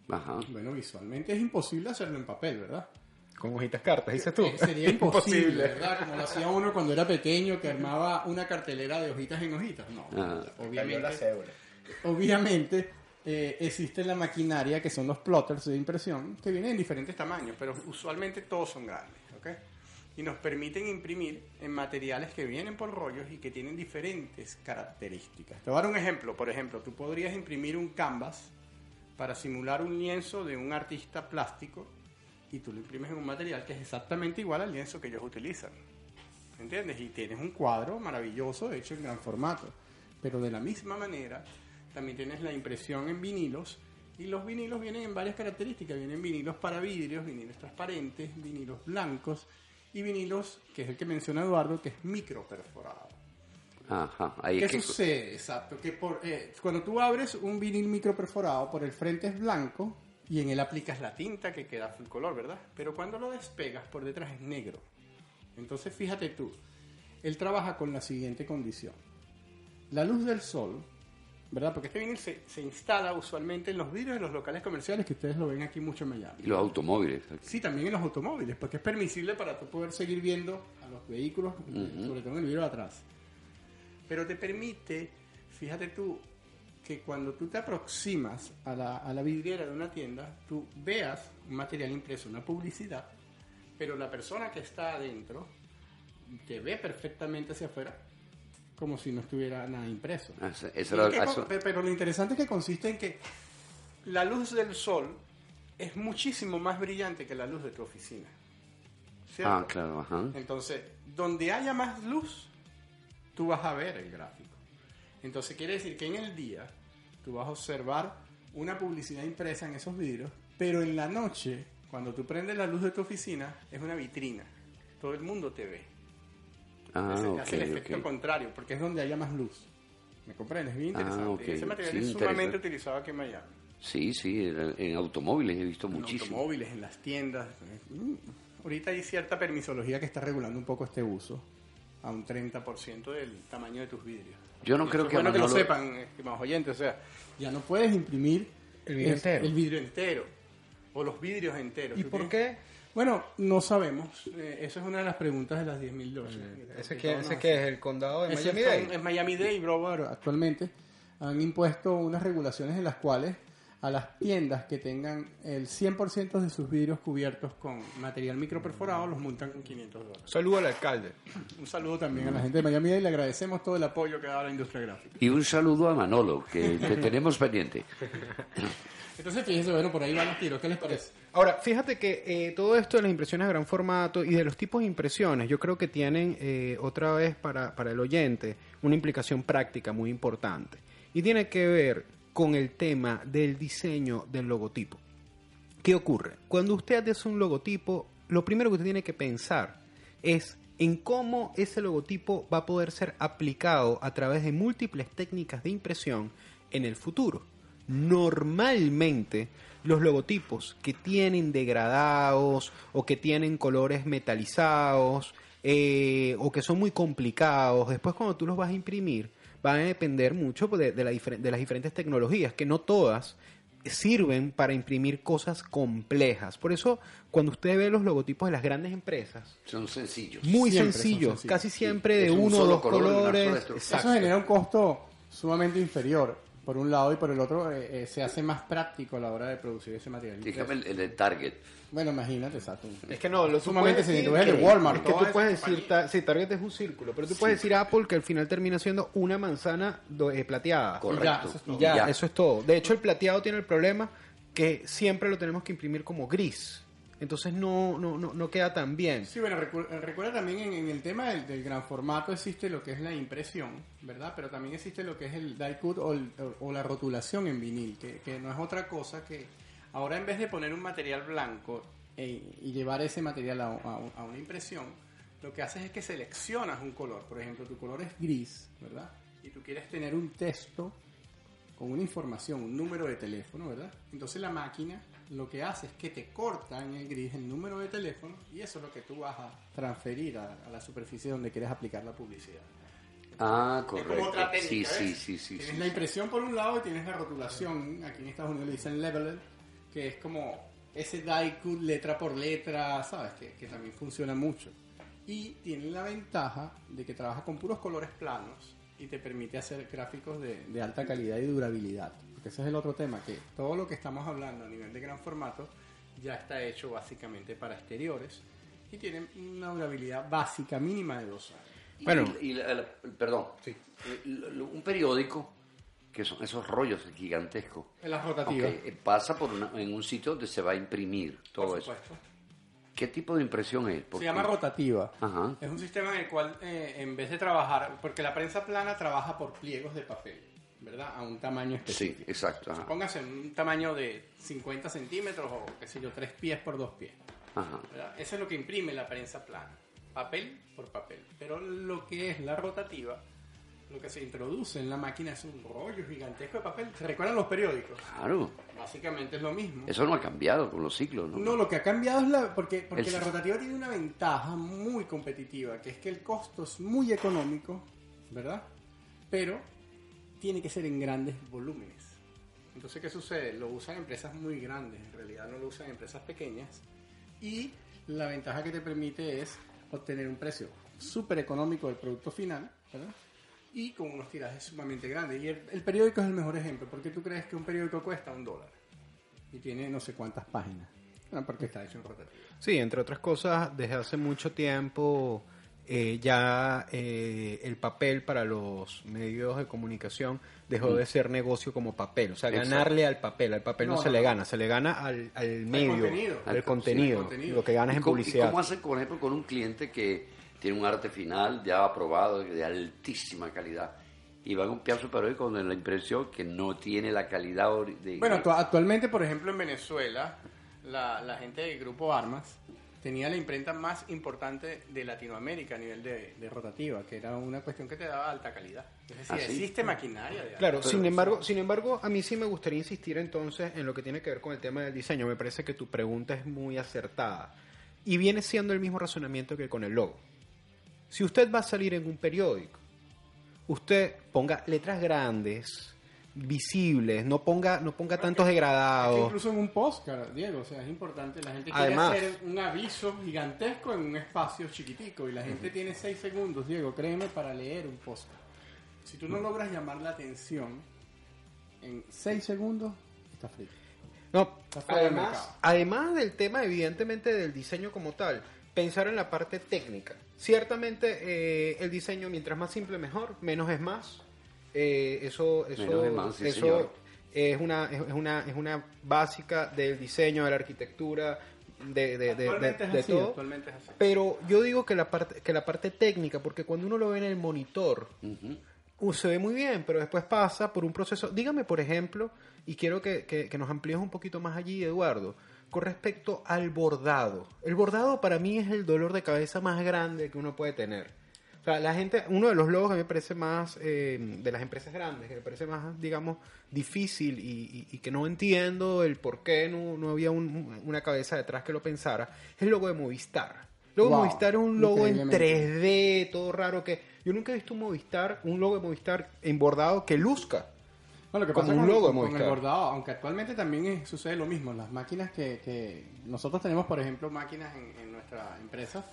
Ajá. Bueno, visualmente es imposible hacerlo en papel, ¿verdad? Con hojitas cartas, dices tú. Eh, Sería imposible, ¿verdad? Como lo hacía uno cuando era pequeño, que armaba una cartelera de hojitas en hojitas. No, Ah. obviamente, obviamente eh, existe la maquinaria que son los plotters de impresión, que vienen en diferentes tamaños, pero usualmente todos son grandes, ¿ok? Y nos permiten imprimir en materiales que vienen por rollos y que tienen diferentes características. Te voy a dar un ejemplo. Por ejemplo, tú podrías imprimir un canvas para simular un lienzo de un artista plástico y tú lo imprimes en un material que es exactamente igual al lienzo que ellos utilizan. ¿Entiendes? Y tienes un cuadro maravilloso hecho en gran formato. Pero de la misma manera, también tienes la impresión en vinilos. Y los vinilos vienen en varias características. Vienen vinilos para vidrios, vinilos transparentes, vinilos blancos y vinilos, que es el que menciona Eduardo, que es micro perforado. Ajá. Ahí ¿Qué es que- sucede? Exacto. Que por, eh, cuando tú abres un vinil micro perforado, por el frente es blanco y en él aplicas la tinta que queda full color, ¿verdad? Pero cuando lo despegas, por detrás es negro. Entonces, fíjate tú, él trabaja con la siguiente condición. La luz del sol, ¿verdad? Porque este vinil se, se instala usualmente en los vidrios de los locales comerciales, que ustedes lo ven aquí mucho en Miami. Y los automóviles. Sí, también en los automóviles, porque es permisible para tú poder seguir viendo a los vehículos, sobre todo en el vidrio de atrás. Pero te permite, fíjate tú, que cuando tú te aproximas a la, a la vidriera de una tienda, tú veas un material impreso, una publicidad, pero la persona que está adentro te ve perfectamente hacia afuera, como si no estuviera nada impreso. Ah, esa- esa ¿Y era- qué con- eso- pe- pero lo interesante es que consiste en que la luz del sol es muchísimo más brillante que la luz de tu oficina. ¿Cierto? Ah, claro, ajá. Entonces, donde haya más luz, tú vas a ver el gráfico. Entonces, quiere decir que en el día tú vas a observar una publicidad impresa en esos vidrios, pero en la noche, cuando tú prendes la luz de tu oficina, es una vitrina. Todo el mundo te ve. Ah, Hace, ok, hace el efecto ok. contrario, porque es donde haya más luz. ¿Me comprendes? Bien Ah, interesante. ok. Ese material Sí, es sumamente utilizado aquí en Miami. Sí, sí, en, en automóviles he visto En muchísimo. automóviles, en las tiendas. Mm, ahorita hay cierta permisología que está regulando un poco este uso a un 30% del tamaño de tus vidrios. Yo no creo que bueno que lo sepan, estimados oyentes, o sea, ya no puedes imprimir El vidrio es- entero. el vidrio entero o los vidrios enteros. ¿Y por tienes- qué? Bueno, no sabemos. Eh, esa es una de las preguntas de las 10.000 dólares. ¿Ese qué, ese qué es? ¿El condado de Miami-Dade? En Miami-Dade Broward actualmente han impuesto unas regulaciones en las cuales a las tiendas que tengan el 100% de sus vidrios cubiertos con material microperforado los multan con 500 dólares. Saludo al alcalde. Un saludo también a la gente de Miami-Dade y le agradecemos todo el apoyo que da la industria gráfica. Y un saludo a Manolo, que te tenemos pendiente. Entonces, fíjense, bueno, por ahí van los tiros. ¿Qué les parece? Ahora, fíjate que eh, todo esto de las impresiones de gran formato y de los tipos de impresiones, yo creo que tienen eh, otra vez para, para el oyente una implicación práctica muy importante. Y tiene que ver con el tema del diseño del logotipo. ¿Qué ocurre? Cuando usted hace un logotipo, lo primero que usted tiene que pensar es en cómo ese logotipo va a poder ser aplicado a través de múltiples técnicas de impresión en el futuro. Normalmente los logotipos que tienen degradados o que tienen colores metalizados eh, o que son muy complicados, después cuando tú los vas a imprimir van a depender mucho de, de la de las diferentes tecnologías, que no todas sirven para imprimir cosas complejas. Por eso, cuando usted ve los logotipos de las grandes empresas, Son sencillos. muy sencillos, sencillos, casi sí. siempre de Es un uno o dos color, colores. Eso genera un costo sumamente inferior por un lado y por el otro eh, eh, se hace más práctico a la hora de producir ese material. Dígame el, el de Target. Bueno, imagínate, exacto. Es que no, lo Sumamente el que- Walmart, Es que tú puedes decir, ta- sí, Target es un círculo, pero tú puedes decir Apple que al final termina siendo una manzana do- eh, plateada. Correcto. eso es Y todo. ya, Ya. eso es todo. De hecho, el plateado tiene el problema que siempre lo tenemos que imprimir como gris. Entonces no, no, no, no queda tan bien. Sí, bueno, recu- recuerda también en, en el tema del, del gran formato existe lo que es la impresión, ¿verdad? Pero también existe lo que es el die cut o, el- o la rotulación en vinil, que, que no es otra cosa que ahora en vez de poner un material blanco e- y llevar ese material a, a- a una impresión, lo que haces es que seleccionas un color. Por ejemplo, tu color es gris, ¿verdad? Y tú quieres tener un texto con una información, un número de teléfono, ¿verdad? Entonces la máquina lo que hace es que te corta en el gris el número de teléfono y eso es lo que tú vas a transferir a, a la superficie donde quieres aplicar la publicidad. Ah, Es como correcto. otra técnica, sí, sí, ¿ves? sí, sí, Tienes sí. la impresión por un lado y tienes la rotulación, aquí en Estados Unidos le dicen leveler, que es como ese die cut letra por letra, ¿sabes? Que, que también funciona mucho. Y tiene la ventaja de que trabaja con puros colores planos y te permite hacer gráficos de, de alta calidad y durabilidad. Porque ese es el otro tema, que todo lo que estamos hablando a nivel de gran formato ya está hecho básicamente para exteriores y tiene una durabilidad básica mínima de dos años. Y- Bueno. y la- la- perdón. El- Un periódico, que son esos rollos gigantescos, En las rotativas. eh, pasa por una- en un sitio donde se va a imprimir todo por eso. supuesto. ¿Qué tipo de impresión es? Se Porque- llama rotativa. Ajá. Es un sistema en el cual, eh, en vez de trabajar, porque la prensa plana trabaja por pliegos de papel, ¿verdad? A un tamaño Sí, específico. exacto. Ajá. Póngase un tamaño de 50 centímetros o, qué sé yo, 3 pies por 2 pies. Ajá. Eso es lo que imprime la prensa plana. Papel por papel. Pero lo que es la rotativa, lo que se introduce en la máquina es un rollo gigantesco de papel. ¿Se recuerdan los periódicos? Claro. Básicamente es lo mismo. Eso no ha cambiado con los ciclos, ¿no? No, lo que ha cambiado es la. Porque, porque El- la rotativa tiene una ventaja muy competitiva, que es que el costo es muy económico, ¿verdad? Pero tiene que ser en grandes volúmenes. Entonces, ¿qué sucede? Lo usan empresas muy grandes, en realidad no lo usan empresas pequeñas. Y la ventaja que te permite es obtener un precio súper económico del producto final, ¿verdad? Y con unos tirajes sumamente grandes. Y el, el periódico es el mejor ejemplo. ¿Por qué tú crees que un periódico cuesta un dólar? Y tiene no sé cuántas páginas. Bueno, porque está hecho en rotativa. Sí, entre otras cosas, desde hace mucho tiempo eh, ya eh, el papel para los medios de comunicación dejó de ser negocio como papel. O sea, Exacto. ganarle al papel. Al papel no, No, se no, le no. gana, se le gana al, al medio, contenido. al contenido. sí, al contenido. Lo que ganas ¿Y en cómo, publicidad. cómo hacen, por ejemplo, con un cliente que tiene un arte final ya aprobado, de altísima calidad, y va a copiar su periódico con la impresión que no tiene la calidad de... Bueno, actu- actualmente, por ejemplo, en Venezuela, la, la gente del Grupo Armas tenía la imprenta más importante de Latinoamérica a nivel de, de rotativa, que era una cuestión que te daba alta calidad. Es decir, ¿Ah, sí? existe maquinaria de Claro, sin embargo, sin embargo, a mí sí me gustaría insistir entonces en lo que tiene que ver con el tema del diseño. Me parece que tu pregunta es muy acertada. Y viene siendo el mismo razonamiento que con el logo. Si usted va a salir en un periódico, usted ponga letras grandes, visibles, no ponga, no ponga tantos Es que degradados. incluso en un postcard, Diego, o sea, es importante. La gente quiere Además- hacer un aviso gigantesco en un espacio chiquitico y la gente tiene seis segundos, Diego, créeme, para leer un postcard. Si tú no logras llamar la atención en seis segundos, está frito. No, Está además, además del tema, evidentemente, del diseño como tal, pensar en la parte técnica. Ciertamente, eh, el diseño, mientras más simple, mejor, menos es más. Eh, eso eso, sí, eso señor. es, una, es, una, es una básica del diseño, de la arquitectura, de, de, de- de- Actualmente es de así, todo. Pero yo digo que la parte, que la parte técnica, porque cuando uno lo ve en el monitor, uh, se ve muy bien, pero después pasa por un proceso. Dígame, por ejemplo, y quiero que, que- que nos amplíes un poquito más allí, Eduardo, con respecto al bordado. El bordado para mí es el dolor de cabeza más grande que uno puede tener. O sea, la gente, uno de los logos que me parece más, eh, de las empresas grandes, que me parece más, digamos, difícil y, y- y que no entiendo el por qué no, no había un- una cabeza detrás que lo pensara, es el logo de Movistar. El logo de Wow, Movistar es un logo en increíblemente. 3D, todo raro que... Yo nunca he visto un Movistar, un logo de Movistar en bordado que luzca. No, lo que como pasa un con, logo de con el Movistar. bordado, aunque actualmente también es- sucede lo mismo. Las máquinas que, que nosotros tenemos, por ejemplo, máquinas en, en nuestra empresa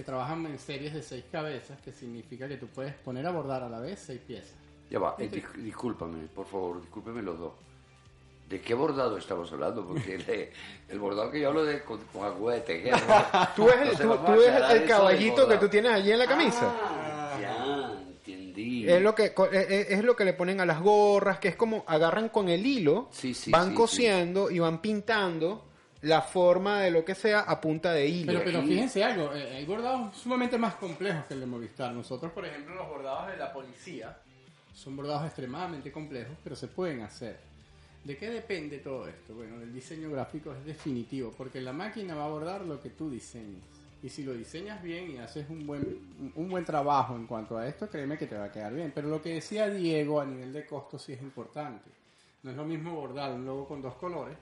que trabajan en series de seis cabezas, que significa que tú puedes poner a bordar a la vez seis piezas. Ya va, eh, dis- discúlpame, por favor, discúlpeme los dos. ¿De qué bordado estamos hablando? Porque el, el bordado que yo hablo de con, con tejer. ¿no? Tú ves el, Entonces tú- tú ves el caballito que tú tienes allí en la camisa. Ah, ya, entendí. Es lo que co- es, es lo que le ponen a las gorras, que es como agarran con el hilo, Sí, sí, van sí, cosiendo y van pintando la forma de lo que sea a punta de hilo. Pero, pero fíjense algo, eh, hay bordados sumamente más complejos que el de Movistar. Nosotros, por ejemplo, los bordados de la policía son bordados extremadamente complejos, pero se pueden hacer. ¿De qué depende todo esto? Bueno, el diseño gráfico es definitivo, porque la máquina va a bordar lo que tú diseñes. Y si lo diseñas bien y haces un buen, un buen trabajo en cuanto a esto, créeme que te va a quedar bien. Pero lo que decía Diego a nivel de costo sí es importante. No es lo mismo bordar un logo con dos colores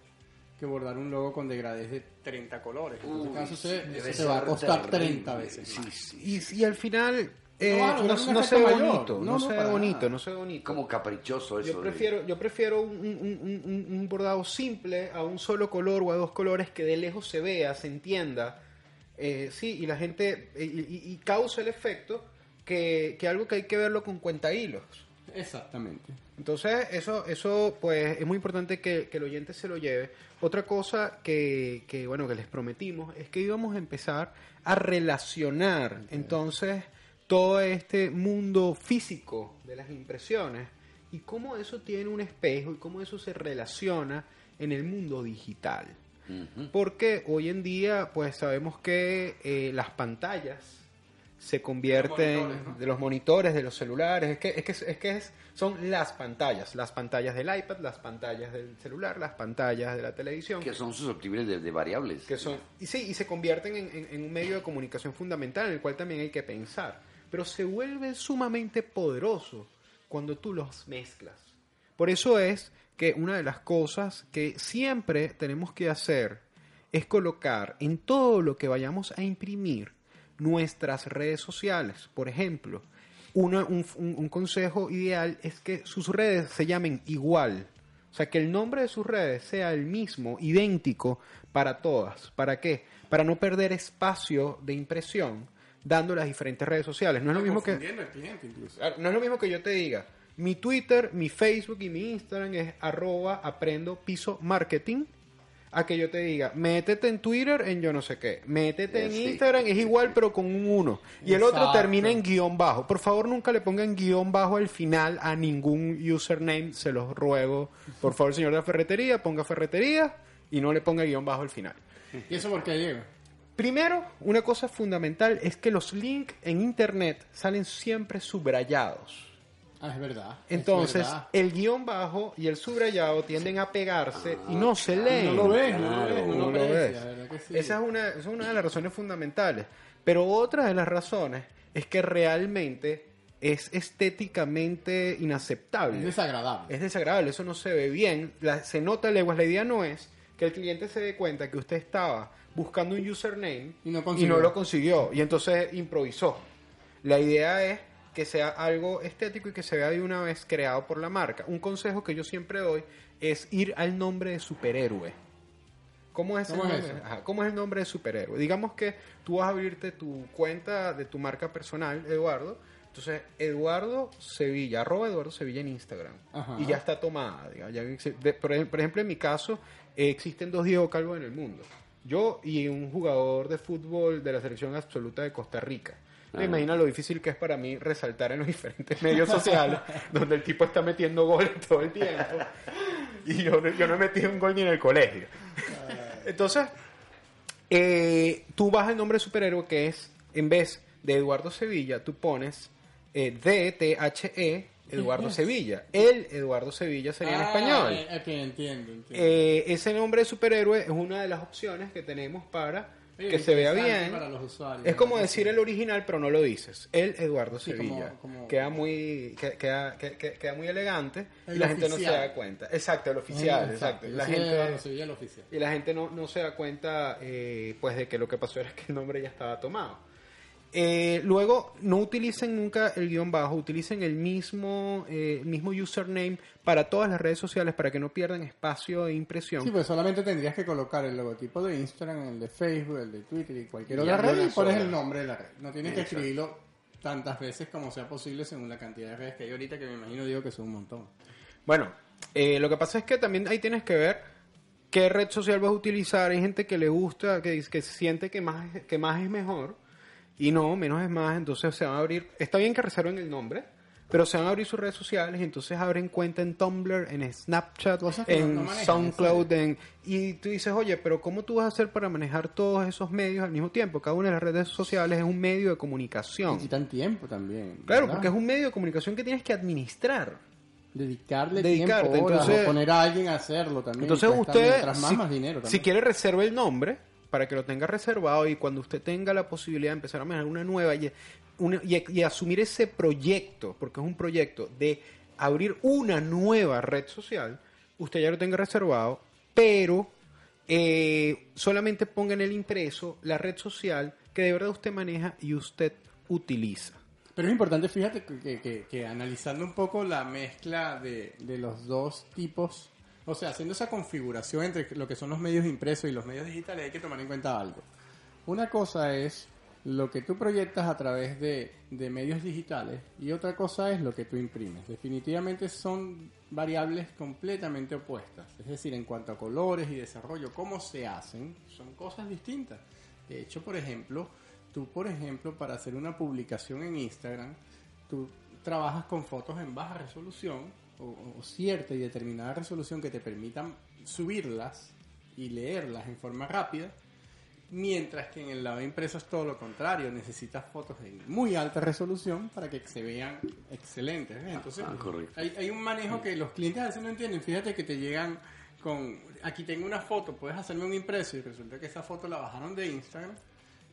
que bordar un logo con degradés de 30 colores. En este caso, se- eso te va a costar terrible. 30 veces. Sí, más. sí. Y, y al final eh, No no, se ve bonito, no, No, no, se ve bonito, no se ve bonito. Como caprichoso eso. Yo de- prefiero, yo prefiero un, un- un- un- un bordado simple a un solo color o a dos colores que de lejos se vea, se entienda, eh, sí, y la gente, y, y- y causa el efecto que, que algo que hay que verlo con cuenta hilos. Exactamente. Entonces, eso, eso pues es muy importante que, que el oyente se lo lleve. Otra cosa que, que, bueno, que les prometimos es que íbamos a empezar a relacionar entonces todo este mundo físico de las impresiones y cómo eso tiene un espejo y cómo eso se relaciona en el mundo digital. Porque hoy en día, pues sabemos que eh, las pantallas se ¿no? de los monitores, de los celulares, es que, es que, es que es- son las pantallas, las pantallas del iPad, las pantallas del celular, las pantallas de la televisión, Que son susceptibles de, de variables. que son, y sí, y se convierten en, en- en un medio de comunicación fundamental en el cual también hay que pensar, pero se vuelve sumamente poderoso cuando tú los mezclas. Por eso es que una de las cosas que siempre tenemos que hacer es colocar en todo lo que vayamos a imprimir nuestras redes sociales. Por ejemplo, una- un, consejo ideal es que sus redes se llamen igual. O sea, que el nombre de sus redes sea el mismo, idéntico para todas. ¿Para qué? Para no perder espacio de impresión dando las diferentes redes sociales. No es lo mismo que... No es lo mismo que yo te diga, mi Twitter, mi Facebook y mi Instagram es arroba aprendo piso marketing. A que yo te diga, métete en Twitter en yo no sé qué, métete en Sí. Instagram, es igual pero con un 1. Y el otro termina en guion bajo. Por favor, nunca le pongan guion bajo al final a ningún username, se los ruego. Por favor, señor de la ferretería, ponga ferretería y no le ponga guion bajo al final. ¿Y eso por qué, Diego? Primero, una cosa fundamental es que los links en Internet salen siempre subrayados. Ah, es verdad. es Entonces, verdad. el guion bajo y el subrayado tienden a pegarse y no se leen. no lo ves, no lo ves, no, lo ves. que sí. Esa es una, es una de las razones fundamentales. Pero otra de las razones es que realmente es estéticamente inaceptable. Es desagradable. Es desagradable, eso no se ve bien. La- se nota leguas. La idea no es que el cliente se dé cuenta que usted estaba buscando un username Y no y no lo consiguió. Y entonces improvisó. La idea es que sea algo estético y que se vea de una vez creado por la marca. Un consejo que yo siempre doy es ir al nombre de superhéroe. ¿Cómo es, ¿Cómo el es nombre? eso? Ajá, ¿Cómo es el nombre de superhéroe? Digamos que tú vas a abrirte tu cuenta de tu marca personal, Eduardo. Entonces, Eduardo Sevilla, arroba Eduardo Sevilla en Instagram. Ajá. Y ya está tomada. digamos, ya de- por ejemplo, en mi caso, eh, existen dos Diego Calvo en el mundo. Yo y un jugador de fútbol de la selección absoluta de Costa Rica. Me Ah. imagina lo difícil que es para mí resaltar en los diferentes medios sociales donde el tipo está metiendo goles todo el tiempo. Y yo, no- yo no he metido un gol ni en el colegio. Entonces, eh, tú vas al nombre de superhéroe que es, en vez de Eduardo Sevilla, tú pones eh, D-T-H-E Eduardo Sevilla. El Eduardo Sevilla sería en Ah, español. eh, ok, entiendo, entiendo. Eh, ese nombre de superhéroe es una de las opciones que tenemos para Que se vea bien. para los usuarios, es como decir el original, pero no lo dices. El Eduardo Sí, Sevilla. como- como- Queda muy que- queda, que- que- queda muy elegante y la gente no se da cuenta. Exacto, el oficial, exacto. La gente Eduardo Sevilla, el oficial. y la gente no, no se da cuenta eh, pues de que lo que pasó era que el nombre ya estaba tomado. Eh, luego, no utilicen nunca el guion bajo, utilicen el mismo, eh, mismo username para todas las redes sociales para que no pierdan espacio de impresión. Sí, pues solamente tendrías que colocar el logotipo de Instagram, el de Facebook, el de Twitter y cualquier otra red y pones el nombre de la red. No tienes que escribirlo tantas veces como sea posible según la cantidad de redes que hay ahorita, que me imagino digo que son un montón. Bueno, eh, lo que pasa es que también ahí tienes que ver qué red social vas a utilizar. Hay gente que le gusta, que, que siente que más, que más es mejor y no, menos es más. Entonces se van a abrir. Está bien que reserven el nombre, pero se van a abrir sus redes sociales y entonces abren cuenta en Tumblr, en Snapchat, en no manejan, SoundCloud. En, y tú dices, oye, pero ¿cómo tú vas a hacer para manejar todos esos medios al mismo tiempo? Cada una de las redes sociales es un medio de comunicación. Quitan tiempo también. Claro, porque es un medio de comunicación que tienes que administrar. Dedicarle Dedicarte, tiempo, horas, entonces- o poner a alguien a hacerlo también. Entonces usted, más, si, más dinero si también. quiere reserve el nombre para que lo tenga reservado y cuando usted tenga la posibilidad de empezar a manejar una nueva y, asumir ese proyecto, porque es un proyecto de abrir una nueva red social, usted ya lo tenga reservado, pero eh, solamente ponga en el impreso la red social que de verdad usted maneja y usted utiliza. Pero es importante, fíjate, que, analizando un poco la mezcla de los dos tipos, o sea, haciendo esa configuración entre lo que son los medios impresos y los medios digitales, hay que tomar en cuenta algo. Una cosa es lo que tú proyectas a través de, medios digitales y otra cosa es lo que tú imprimes. Definitivamente son variables completamente opuestas. Es decir, en cuanto a colores y desarrollo, cómo se hacen, son cosas distintas. De hecho, por ejemplo, tú, por ejemplo, para hacer una publicación en Instagram, tú trabajas con fotos en baja resolución o, o cierta y determinada resolución que te permitan subirlas y leerlas en forma rápida, mientras que en el lado impreso es todo lo contrario, necesitas fotos en muy alta resolución para que se vean excelentes. ¿ves? Entonces, Ah, hay, hay un manejo que los clientes a veces no entienden. Fíjate que te llegan con, aquí tengo una foto, puedes hacerme un impreso y resulta que esa foto la bajaron de Instagram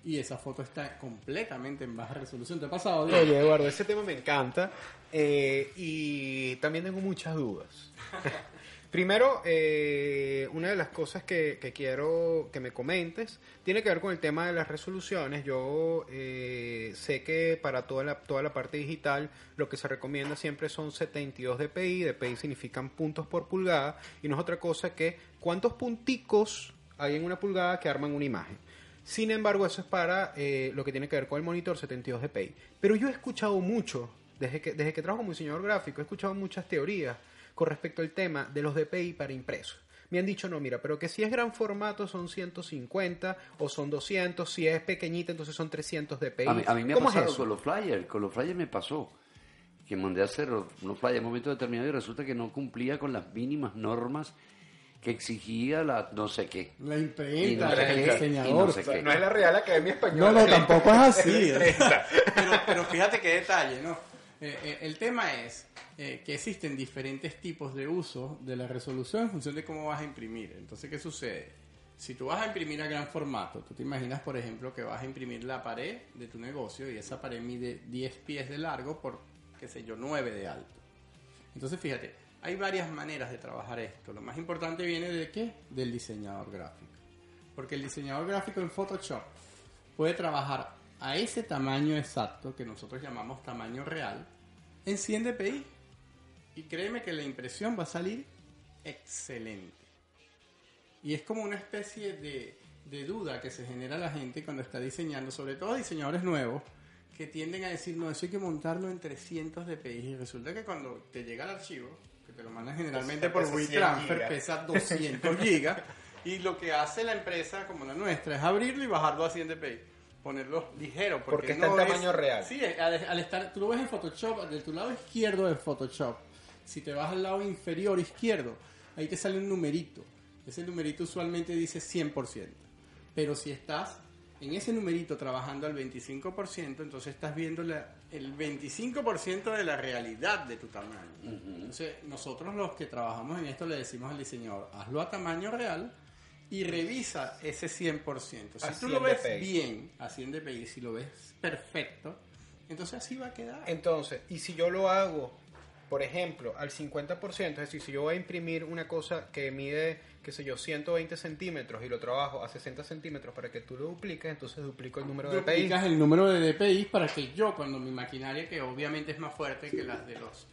y esa foto está completamente en baja resolución. ¿Te ha pasado? Oye, Eduardo, ese tema me encanta eh, y también tengo muchas dudas. Primero, eh, una de las cosas que, que quiero que me comentes tiene que ver con el tema de las resoluciones. Yo eh, sé que para toda la, toda la parte digital lo que se recomienda siempre son 72 dpi. dpi significan puntos por pulgada y no es otra cosa que cuántos punticos hay en una pulgada que arman una imagen. Sin embargo, eso es para eh, lo que tiene que ver con el monitor 72 dpi. Pero yo he escuchado mucho, desde que, desde que trabajo como diseñador gráfico, he escuchado muchas teorías con respecto al tema de los dpi para impresos. Me han dicho, no, mira, pero que si es gran formato son 150 o son 200, si es pequeñita entonces son 300 dpi. A mí, a mí me ha ¿Cómo es pasado eso? con los flyers, con los flyers me pasó que mandé a hacer unos flyers en un momento determinado y resulta que no cumplía con las mínimas normas que exigía la no sé qué. La imprenta, no el diseñador. no sé O sea, qué. no es la Real Academia Española. No, no, tampoco es así. es pero, pero fíjate qué detalle, ¿no? Eh, eh, el tema es eh, que existen diferentes tipos de uso de la resolución en función de cómo vas a imprimir. Entonces, ¿qué sucede? Si tú vas a imprimir a gran formato, tú te imaginas, por ejemplo, que vas a imprimir la pared de tu negocio y esa pared mide 10 pies de largo por, qué sé yo, 9 de alto. Entonces, fíjate, hay varias maneras de trabajar esto. Lo más importante viene de qué? Del diseñador gráfico. Porque el diseñador gráfico en Photoshop puede trabajar a ese tamaño exacto que nosotros llamamos tamaño real en 100 dpi. Y créeme que la impresión va a salir excelente. Y es como una especie de, de duda que se genera la gente cuando está diseñando, sobre todo diseñadores nuevos, que tienden a decir, no, eso hay que montarlo en 300 dpi. Y resulta que cuando te llega el archivo, que te lo mandan generalmente por Pesa 100 WeTransfer, pesa 200 gigas. Y lo que hace la empresa como la nuestra es abrirlo y bajarlo a 100 dpi. Ponerlo ligero. Porque, Porque está en no tamaño es- real. Sí, al, al estar, tú lo ves en Photoshop, de tu lado izquierdo de Photoshop. Si te vas al lado inferior izquierdo, ahí te sale un numerito. Ese numerito usualmente dice 100%. Pero si estás en ese numerito trabajando al 25%, entonces estás viendo la- el 25% de la realidad de tu tamaño. Entonces, nosotros los que trabajamos en esto le decimos al diseñador, hazlo a tamaño real y revisa ese 100%. Si A tú 100 lo ves dpi. bien, a 100 dpi, si lo ves perfecto, entonces así va a quedar. Entonces, y si yo lo hago, por ejemplo, al 50%, es decir, si yo voy a imprimir una cosa que mide, qué sé yo, 120 centímetros y lo trabajo a 60 centímetros para que tú lo dupliques, entonces duplico el número de DPI. Duplicas el número de DPI para que yo, cuando mi maquinaria, que obviamente es más fuerte que las de los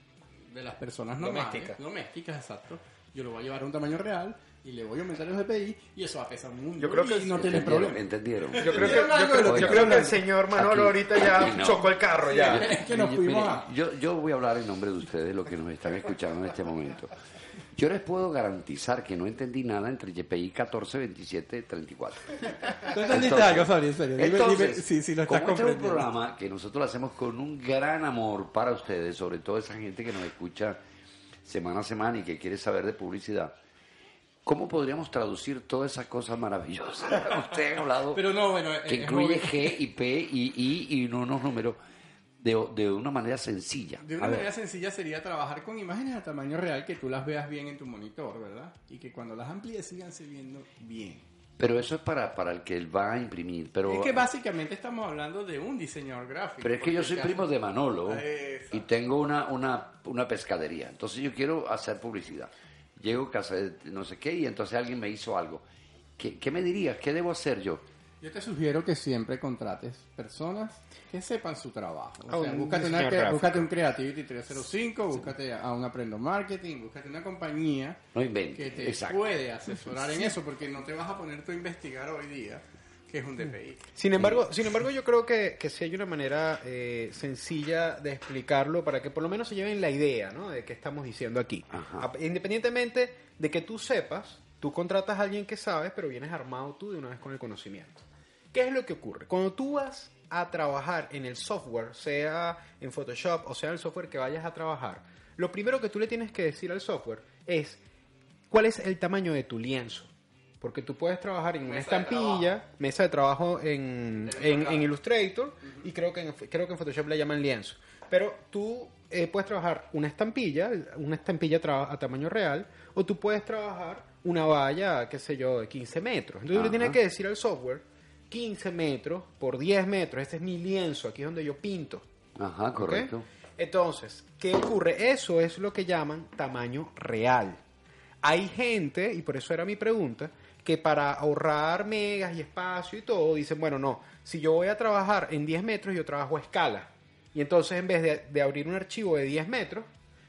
de las personas normales, Domésticas. domésticas, exacto, yo lo voy a llevar a un tamaño real y le voy a aumentar los DPI y eso va a pesar mundo Yo creo que y no tiene problema. ¿Entendieron? Yo creo que, ¿Entendieron yo creo- yo creo que el señor Manolo Aquí- ahorita ya no. chocó el carro ya. Es que nos fuimos mire, a... yo, yo voy a hablar en nombre de ustedes, los que nos están escuchando en este momento. Yo les puedo garantizar que no entendí nada entre YPI 14, 27, 34. ¿Tú entendiste Entonces- algo, Fabio? En serio, dime, Entonces, dime si, si lo estás como este es un programa que nosotros lo hacemos con un gran amor para ustedes, sobre todo esa gente que nos escucha semana a semana y que quiere saber de publicidad, ¿cómo podríamos traducir todas esas cosas maravillosas? Usted ha hablado Pero no, bueno, que incluye. G y P y I y unos números de, de una manera sencilla. De una A ver, manera sencilla sería trabajar con imágenes a tamaño real que tú las veas bien en tu monitor, ¿verdad? Y que cuando las amplíes sigan viendo bien. pero eso es para, para el que va a imprimir. Pero, es que básicamente estamos hablando de un diseñador gráfico. pero es que yo soy primo de Manolo Exacto. y tengo una, una, una pescadería. Entonces yo quiero hacer publicidad. Llego a casa de no sé qué y entonces alguien me hizo algo. ¿Qué, qué me dirías? ¿Qué debo hacer yo? Yo te sugiero que siempre contrates personas que sepan su trabajo. O A sea, búscate, una, búscate un Creativity 305, búscate a un Aprendo Marketing, búscate una compañía No que te Exacto. puede asesorar en eso, porque no te vas a poner tú a investigar hoy día que es un DPI. Sin embargo, sin embargo, yo creo que, que sí hay una manera eh, sencilla de explicarlo para que por lo menos se lleven la idea ¿no? de qué estamos diciendo aquí. Ajá. Independientemente de que tú sepas, tú contratas a alguien que sabes, pero vienes armado tú de una vez con el conocimiento. ¿Qué es lo que ocurre? Cuando tú vas a trabajar en el software, sea en Photoshop o sea en el software que vayas a trabajar, lo primero que tú le tienes que decir al software es cuál es el tamaño de tu lienzo. Porque tú puedes trabajar en una Mesa de estampilla, mesa de trabajo en, en- en Illustrator y creo que en, creo que en Photoshop le llaman lienzo. Pero tú eh, puedes trabajar una estampilla, una estampilla a tamaño real, o tú puedes trabajar una valla, qué sé yo, de 15 metros. Entonces tú le Ajá. tienes que decir al software, 15 metros por 10 metros, este es mi lienzo, aquí es donde yo pinto. Ajá, correcto. Entonces, ¿qué ocurre? Eso es lo que llaman tamaño real. Hay gente, y por eso era mi pregunta, que para ahorrar megas y espacio y todo, dicen, bueno, no, si yo voy a trabajar en 10 metros, yo trabajo a escala. Y entonces en vez de, de abrir un archivo de 10 metros,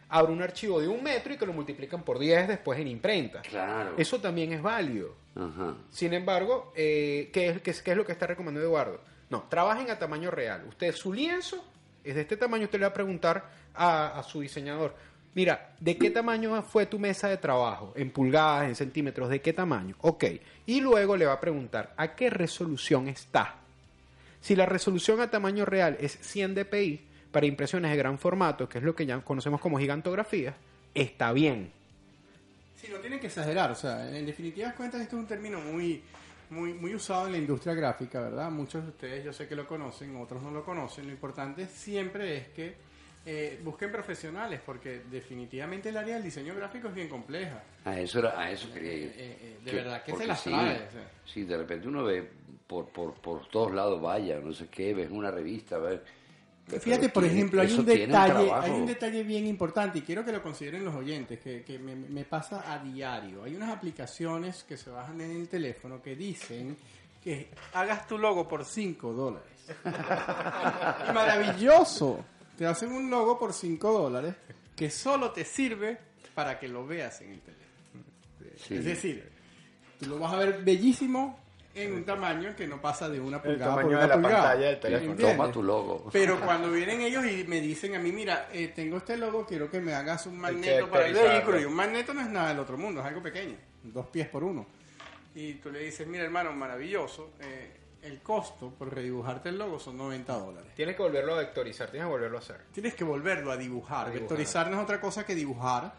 abro un archivo de un metro y que lo multiplican por 10 después en imprenta. Claro. Eso también es válido. Ajá. Sin embargo, eh, ¿qué, es, qué, es, qué es lo que está recomendando Eduardo? No, trabajen a tamaño real. Usted, su lienzo es de este tamaño. Usted le va a preguntar a, a su diseñador, mira, ¿de qué tamaño fue tu mesa de trabajo? En pulgadas, en centímetros, ¿de qué tamaño? Ok. Y luego le va a preguntar, ¿a qué resolución está? Si la resolución a tamaño real es 100 dpi para impresiones de gran formato, que es lo que ya conocemos como gigantografía, está bien. Sí, no tienen que exagerar, o sea, en definitivas cuentas esto es un término muy, muy, muy usado en la industria gráfica, ¿verdad? Muchos de ustedes yo sé que lo conocen, otros no lo conocen. Lo importante siempre es que eh, busquen profesionales, porque definitivamente el área del diseño gráfico es bien compleja. A eso, era, a eso quería ir. Eh, eh, de Que- verdad que se las sí, trae. o sea. Sí, de repente uno ve por, por, por todos lados, vaya, no sé qué, ves una revista, ves, Fíjate, por tiene- ejemplo, hay un, detalle, hay un detalle bien importante y quiero que lo consideren los oyentes, que, que me, me pasa a diario. Hay unas aplicaciones que se bajan en el teléfono que dicen que hagas tu logo por 5 dólares. Y maravilloso. Te hacen un logo por 5 dólares que solo te sirve para que lo veas en el teléfono. Sí. Es decir, tú lo vas a ver bellísimo en un tamaño que no pasa de una pulgada por tamaño una de la pulgada. pantalla del teléfono. ¿Entiendes? Toma tu logo. Pero cuando vienen ellos y me dicen a mí, mira, eh, tengo este logo, quiero que me hagas un magneto para el vehículo. Y un magneto no es nada del otro mundo, es algo pequeño, dos pies por uno. Y tú le dices, mira hermano, maravilloso, eh, el costo por redibujarte el logo son 90 dólares. Tienes que volverlo a vectorizar, tienes que volverlo a hacer. Tienes que volverlo a dibujar. A dibujar. Vectorizar no es otra cosa que dibujar,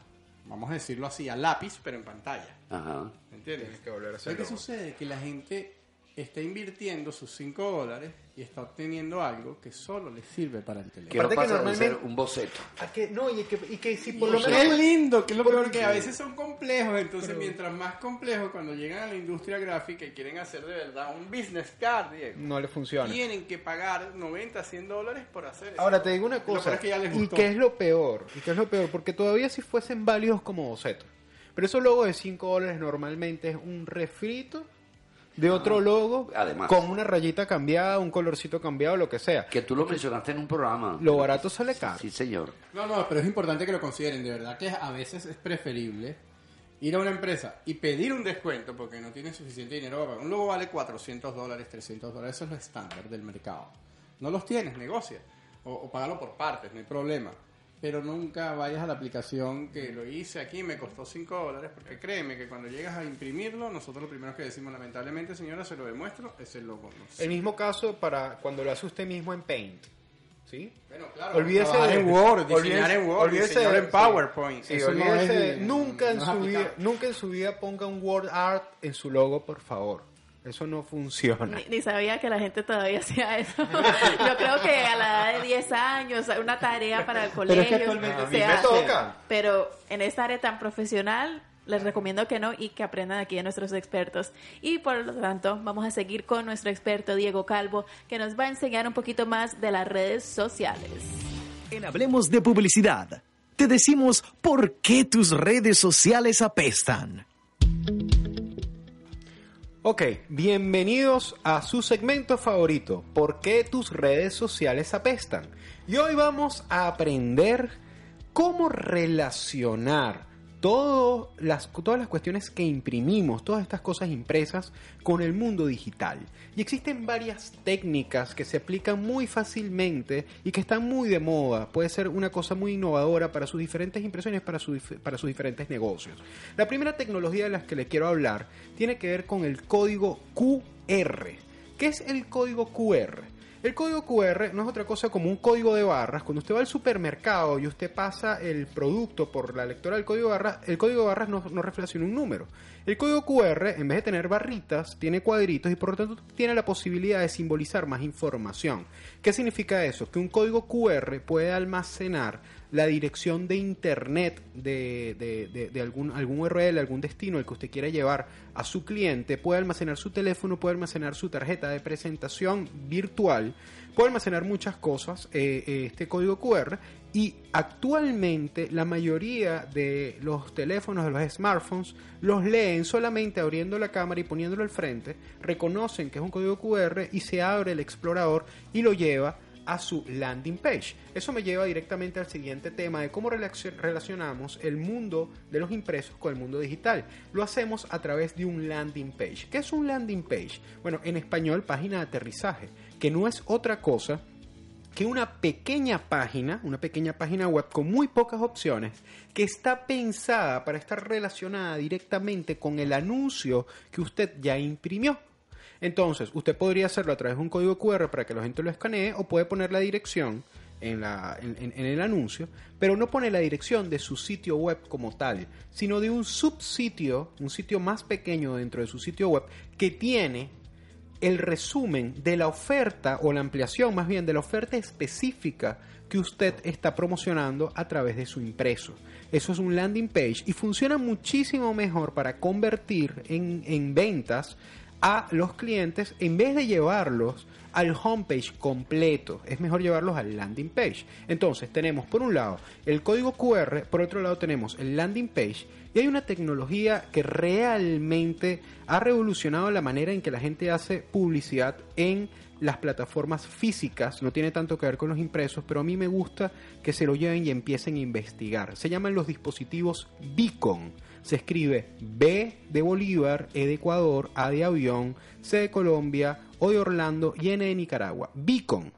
vamos a decirlo así, a lápiz, pero en pantalla. Ajá. ¿Entiendes? Tienes que volver a ¿Sabes hacerlo. qué sucede? Que la gente está invirtiendo sus 5 dólares y está obteniendo algo que solo le sirve para el teléfono. Que no Aparte que pasa de normalmente- ser un boceto. Ah, que, no, y que, y que si Y por lo qué menos... lindo, que es lo peor que a veces son complejos, entonces mientras más complejos cuando llegan a la industria gráfica y quieren hacer de verdad un business card, Diego, No le funciona. tienen que pagar 90, 100 dólares por hacer eso. Ahora te digo una Lo cosa, es que ya les y qué es lo peor, y qué es lo peor, porque todavía si fuesen válidos como bocetos. Pero esos logos de 5 dólares normalmente es un refrito de otro logo Además. con una rayita cambiada, un colorcito cambiado, lo que sea. Que tú lo mencionaste en un programa. Lo barato sale caro. Sí, señor. No, no, pero es importante que lo consideren, de verdad que a veces es preferible ir a una empresa y pedir un descuento porque no tienen suficiente dinero para pagar. Un logo vale 400 dólares, 300 dólares, eso es lo estándar del mercado. No los tienes, negocia. O, o págalo por partes, no hay problema. Pero nunca vayas a la aplicación que lo hice aquí, me costó 5 dólares, porque créeme que cuando llegas a imprimirlo, nosotros lo primero que decimos, lamentablemente señora, se lo demuestro, es el logo. No sé. El mismo caso para cuando lo hace usted mismo en Paint. ¿Sí? Bueno, claro, Olvídese de en Word, diseñar olvídese- en Word, olvídese diseñar de- en PowerPoint. Sí, no olvídese es- de- nunca en no su vida, nunca en su vida ponga un word art en su logo, por favor. Eso no funciona. Ni, ni sabía que la gente todavía hacía eso. Yo creo que a la edad de 10 años, una tarea para el Pero colegio. es que actualmente A mí se me hace. toca. Pero en esta área tan profesional, les recomiendo que no y que aprendan aquí de nuestros expertos. Y por lo tanto, vamos a seguir con nuestro experto Diego Calvo, que nos va a enseñar un poquito más de las redes sociales. En Hablemos de Publicidad, te decimos por qué tus redes sociales apestan. Ok, bienvenidos a su segmento favorito, ¿por qué tus redes sociales apestan? Y hoy vamos a aprender cómo relacionar las, todas las cuestiones que imprimimos, todas estas cosas impresas con el mundo digital. Y existen varias técnicas que se aplican muy fácilmente y que están muy de moda. Puede ser una cosa muy innovadora para sus diferentes impresiones, para, para sus diferentes negocios. La primera tecnología de las que les quiero hablar tiene que ver con el código QR. ¿Qué es el código QR? El código QR no es otra cosa como un código de barras. Cuando usted va al supermercado y usted pasa el producto por la lectora del código de barras, el código de barras no, no refleja un número. El código QR, en vez de tener barritas, tiene cuadritos y por lo tanto tiene la posibilidad de simbolizar más información. ¿Qué significa eso? Que un código QR puede almacenar la dirección de internet de, algún, algún URL, algún destino al que usted quiera llevar a su cliente, puede almacenar su teléfono, puede almacenar su tarjeta de presentación virtual, puede almacenar muchas cosas, eh, eh, este código QR, y actualmente la mayoría de los teléfonos, de los smartphones, los leen solamente abriendo la cámara y poniéndolo al frente, reconocen que es un código QR y se abre el explorador y lo lleva a su landing page. Eso me lleva directamente al siguiente tema de cómo relacio- relacionamos el mundo de los impresos con el mundo digital. Lo hacemos a través de un landing page. ¿Qué es un landing page? Bueno, en español, página de aterrizaje, que no es otra cosa que una pequeña página, una pequeña página web con muy pocas opciones, que está pensada para estar relacionada directamente con el anuncio que usted ya imprimió. Entonces, usted podría hacerlo a través de un código QR para que la gente lo escanee o puede poner la dirección en, el anuncio, pero no pone la dirección de su sitio web como tal, sino de un subsitio, un sitio más pequeño dentro de su sitio web que tiene el resumen de la oferta o la ampliación más bien de la oferta específica que usted está promocionando a través de su impreso. Eso es un landing page y funciona muchísimo mejor para convertir en ventas a los clientes en vez de llevarlos al homepage completo. Es mejor llevarlos al landing page. Entonces tenemos por un lado el código QR, por otro lado tenemos el landing page y hay una tecnología que realmente ha revolucionado la manera en que la gente hace publicidad en las plataformas físicas, no tiene tanto que ver con los impresos, pero a mí me gusta que se lo lleven y empiecen a investigar. Se llaman los dispositivos Beacon. Se escribe B de Bolívar, E de Ecuador, A de avión, C de Colombia, O de Orlando y N de Nicaragua. Beacon.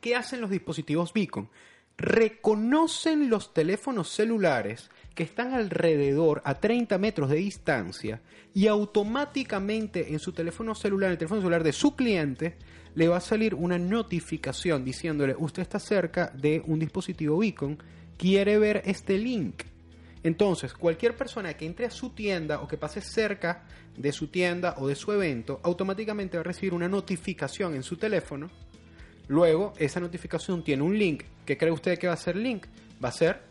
¿Qué hacen los dispositivos Beacon? Reconocen los teléfonos celulares que están alrededor a 30 metros de distancia y automáticamente en su teléfono celular, el teléfono celular de su cliente, le va a salir una notificación diciéndole usted está cerca de un dispositivo beacon, quiere ver este link. Entonces, cualquier persona que entre a su tienda o que pase cerca de su tienda o de su evento, automáticamente va a recibir una notificación en su teléfono. Luego, esa notificación tiene un link. ¿Qué cree usted que va a ser el link? Va a ser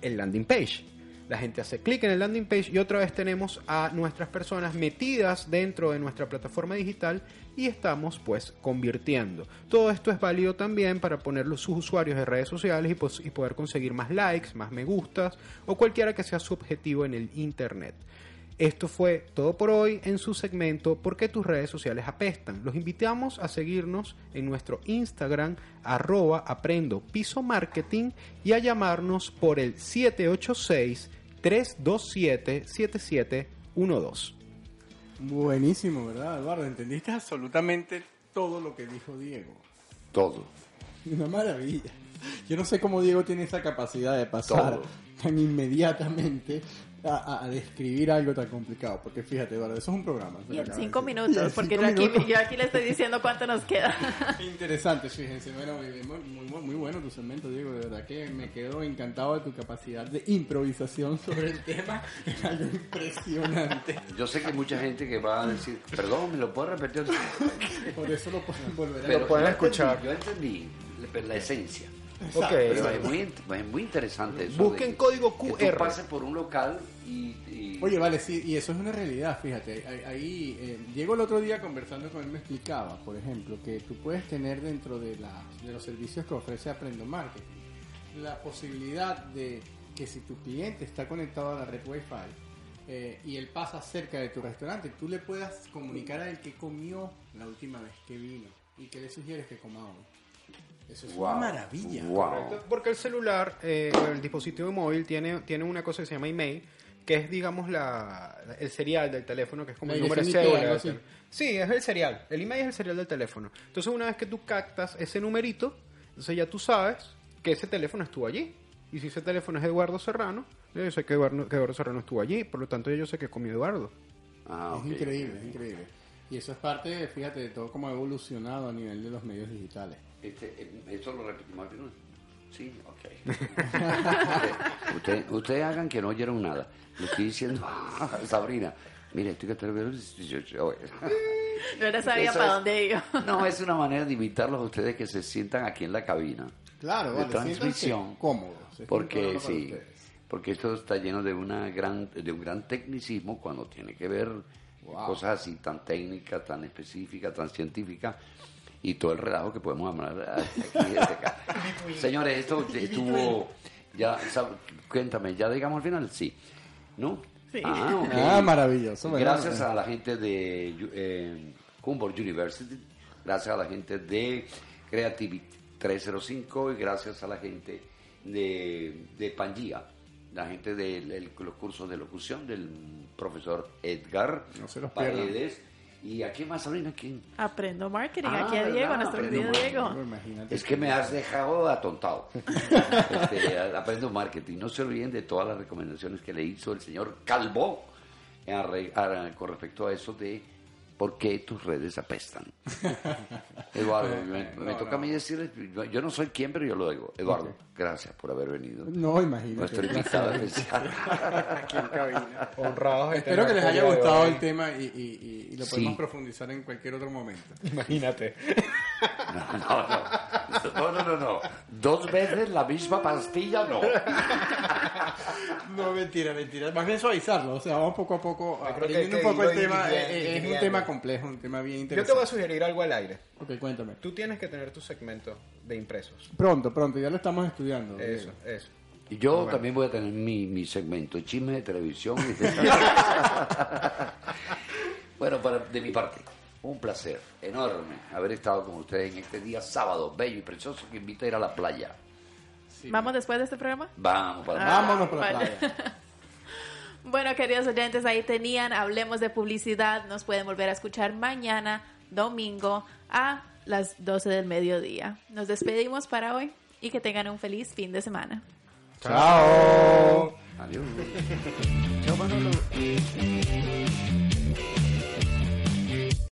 el landing page. La gente hace clic en el landing page y otra vez tenemos a nuestras personas metidas dentro de nuestra plataforma digital y estamos pues convirtiendo. Todo esto es válido también para poner sus usuarios de redes sociales y, pues, y poder conseguir más likes, más me gustas o cualquiera que sea su objetivo en el internet. Esto fue todo por hoy en su segmento ¿Por qué tus redes sociales apestan? Los invitamos a seguirnos en nuestro Instagram arroba aprendo piso marketing y a llamarnos por el 786-327-7712. Buenísimo, ¿verdad, Eduardo? Entendiste absolutamente todo lo que dijo Diego. Todo. Una maravilla. Yo no sé cómo Diego tiene esa capacidad de pasar Todo. tan inmediatamente a, a- a describir algo tan complicado. Porque fíjate, Eduardo, eso es un programa. Y en cinco minutos, porque cinco yo aquí, minutos. yo aquí le estoy diciendo cuánto nos queda. Interesante, fíjense. Bueno, muy, muy, muy- muy bueno tu segmento, Diego. De verdad que me quedo encantado de tu capacidad de improvisación sobre el tema. Es algo impresionante. Yo sé que hay mucha gente que va a decir, perdón, ¿me lo puedo repetir? Por eso lo pueden volver a Pero pueden escuchar. entendí, yo entendí la, la esencia. Ok. Pero es muy, es muy interesante eso. Busquen de que- código que QR. tú pases por un local y... y- Oye, vale, sí, y eso es una realidad, fíjate. Ahí, ahí, eh, Diego el otro día conversando con él me explicaba, por ejemplo, que tú puedes tener dentro de, la, de los servicios que ofrece Aprendo Marketing la posibilidad de que si tu cliente está conectado a la red Wi-Fi eh, y él pasa cerca de tu restaurante, tú le puedas comunicar a él que comió la última vez que vino y que le sugieres que coma hoy. Eso es Wow, una maravilla. wow. Porque el celular, eh, el dispositivo móvil, tiene, tiene una cosa que se llama email, que es, digamos, la, el serial del teléfono, que es como La el número de IP, cédula. Sí, es el serial. El email es el serial del teléfono. Entonces, una vez que tú captas ese numerito, entonces ya tú sabes que ese teléfono estuvo allí. Y si ese teléfono es Eduardo Serrano, yo sé que Eduardo, que Eduardo Serrano estuvo allí, por lo tanto yo sé que comió Eduardo. Ah, Es increíble, es increíble. Y eso es parte, fíjate, de todo cómo ha evolucionado a nivel de los medios digitales. Este, eh, ¿Esto lo repetimos al final? Sí, ok. Ustedes usted hagan que no oyeron nada. Le estoy diciendo a Sabrina, mire, estoy que te lo veo. Yo no sabía Eso para es- dónde iba. No, es una manera de invitarlos a ustedes que se sientan aquí en la cabina. Claro, de vale, transmisión. un Porque sí, porque esto está lleno de una gran, de un gran tecnicismo cuando tiene que ver Wow. cosas así tan técnicas, tan específicas, tan científicas y todo el relajo que podemos hablar aquí desde acá. Señores, esto estuvo ya, cuéntame, ya digamos al final, sí, ¿no? Sí. Ah. Ah, maravilloso. Gracias a la gente de eh, Humboldt University, gracias a la gente de Creativity 305 y gracias a la gente de, de Pangea, la gente de el- los cursos de locución del profesor Edgar No se los pierdan. Paredes. ¿Y a quién más, Sabrina? ¿Quién? Aprendo marketing. Ah, Aquí a Diego, ¿verdad? nuestro Aprendo querido. Diego. Es que me has dejado atontado. Este, aprendo marketing. No se olviden de todas las recomendaciones que le hizo el señor Calvo en arre- a- con respecto a eso de por qué tus redes apestan. Eduardo, me, me toca a mí decirle, yo, no soy quien, pero yo lo digo. Eduardo, gracias por haber venido. No, imagínate. Nuestro invitado especial. Aquí en cabina. Honrados Espero que les haya gustado el tema y, y- y- y lo Sí. podemos profundizar en cualquier otro momento. Imagínate. No, no, no. No, no, no, no. Dos veces la misma pastilla, no. No, mentira, mentira. Más bien suavizarlo. O sea, vamos poco a poco Yo aprendiendo un poco el tema. Eh, eh, Es un tema complejo, un tema bien Yo interesante. te voy a sugerir algo al aire. Ok, cuéntame. Tú tienes que tener tu segmento de impresos. Pronto, pronto, ya lo estamos estudiando. Eso, Diego. eso. Y yo Bueno. también voy a tener mi, mi segmento, chisme de televisión. y de- bueno, para, de mi parte, un placer enorme haber estado con ustedes en este día sábado, bello y precioso, que invita a ir a la playa. ¿Vamos después de este programa? Vamos para Ah. Vámonos por la playa. Bueno, queridos oyentes, ahí tenían, hablemos de publicidad. Nos pueden volver a escuchar mañana, domingo, a las 12 del mediodía. Nos despedimos para hoy y que tengan un feliz fin de semana. Chao. Adiós. Chao, Manolo.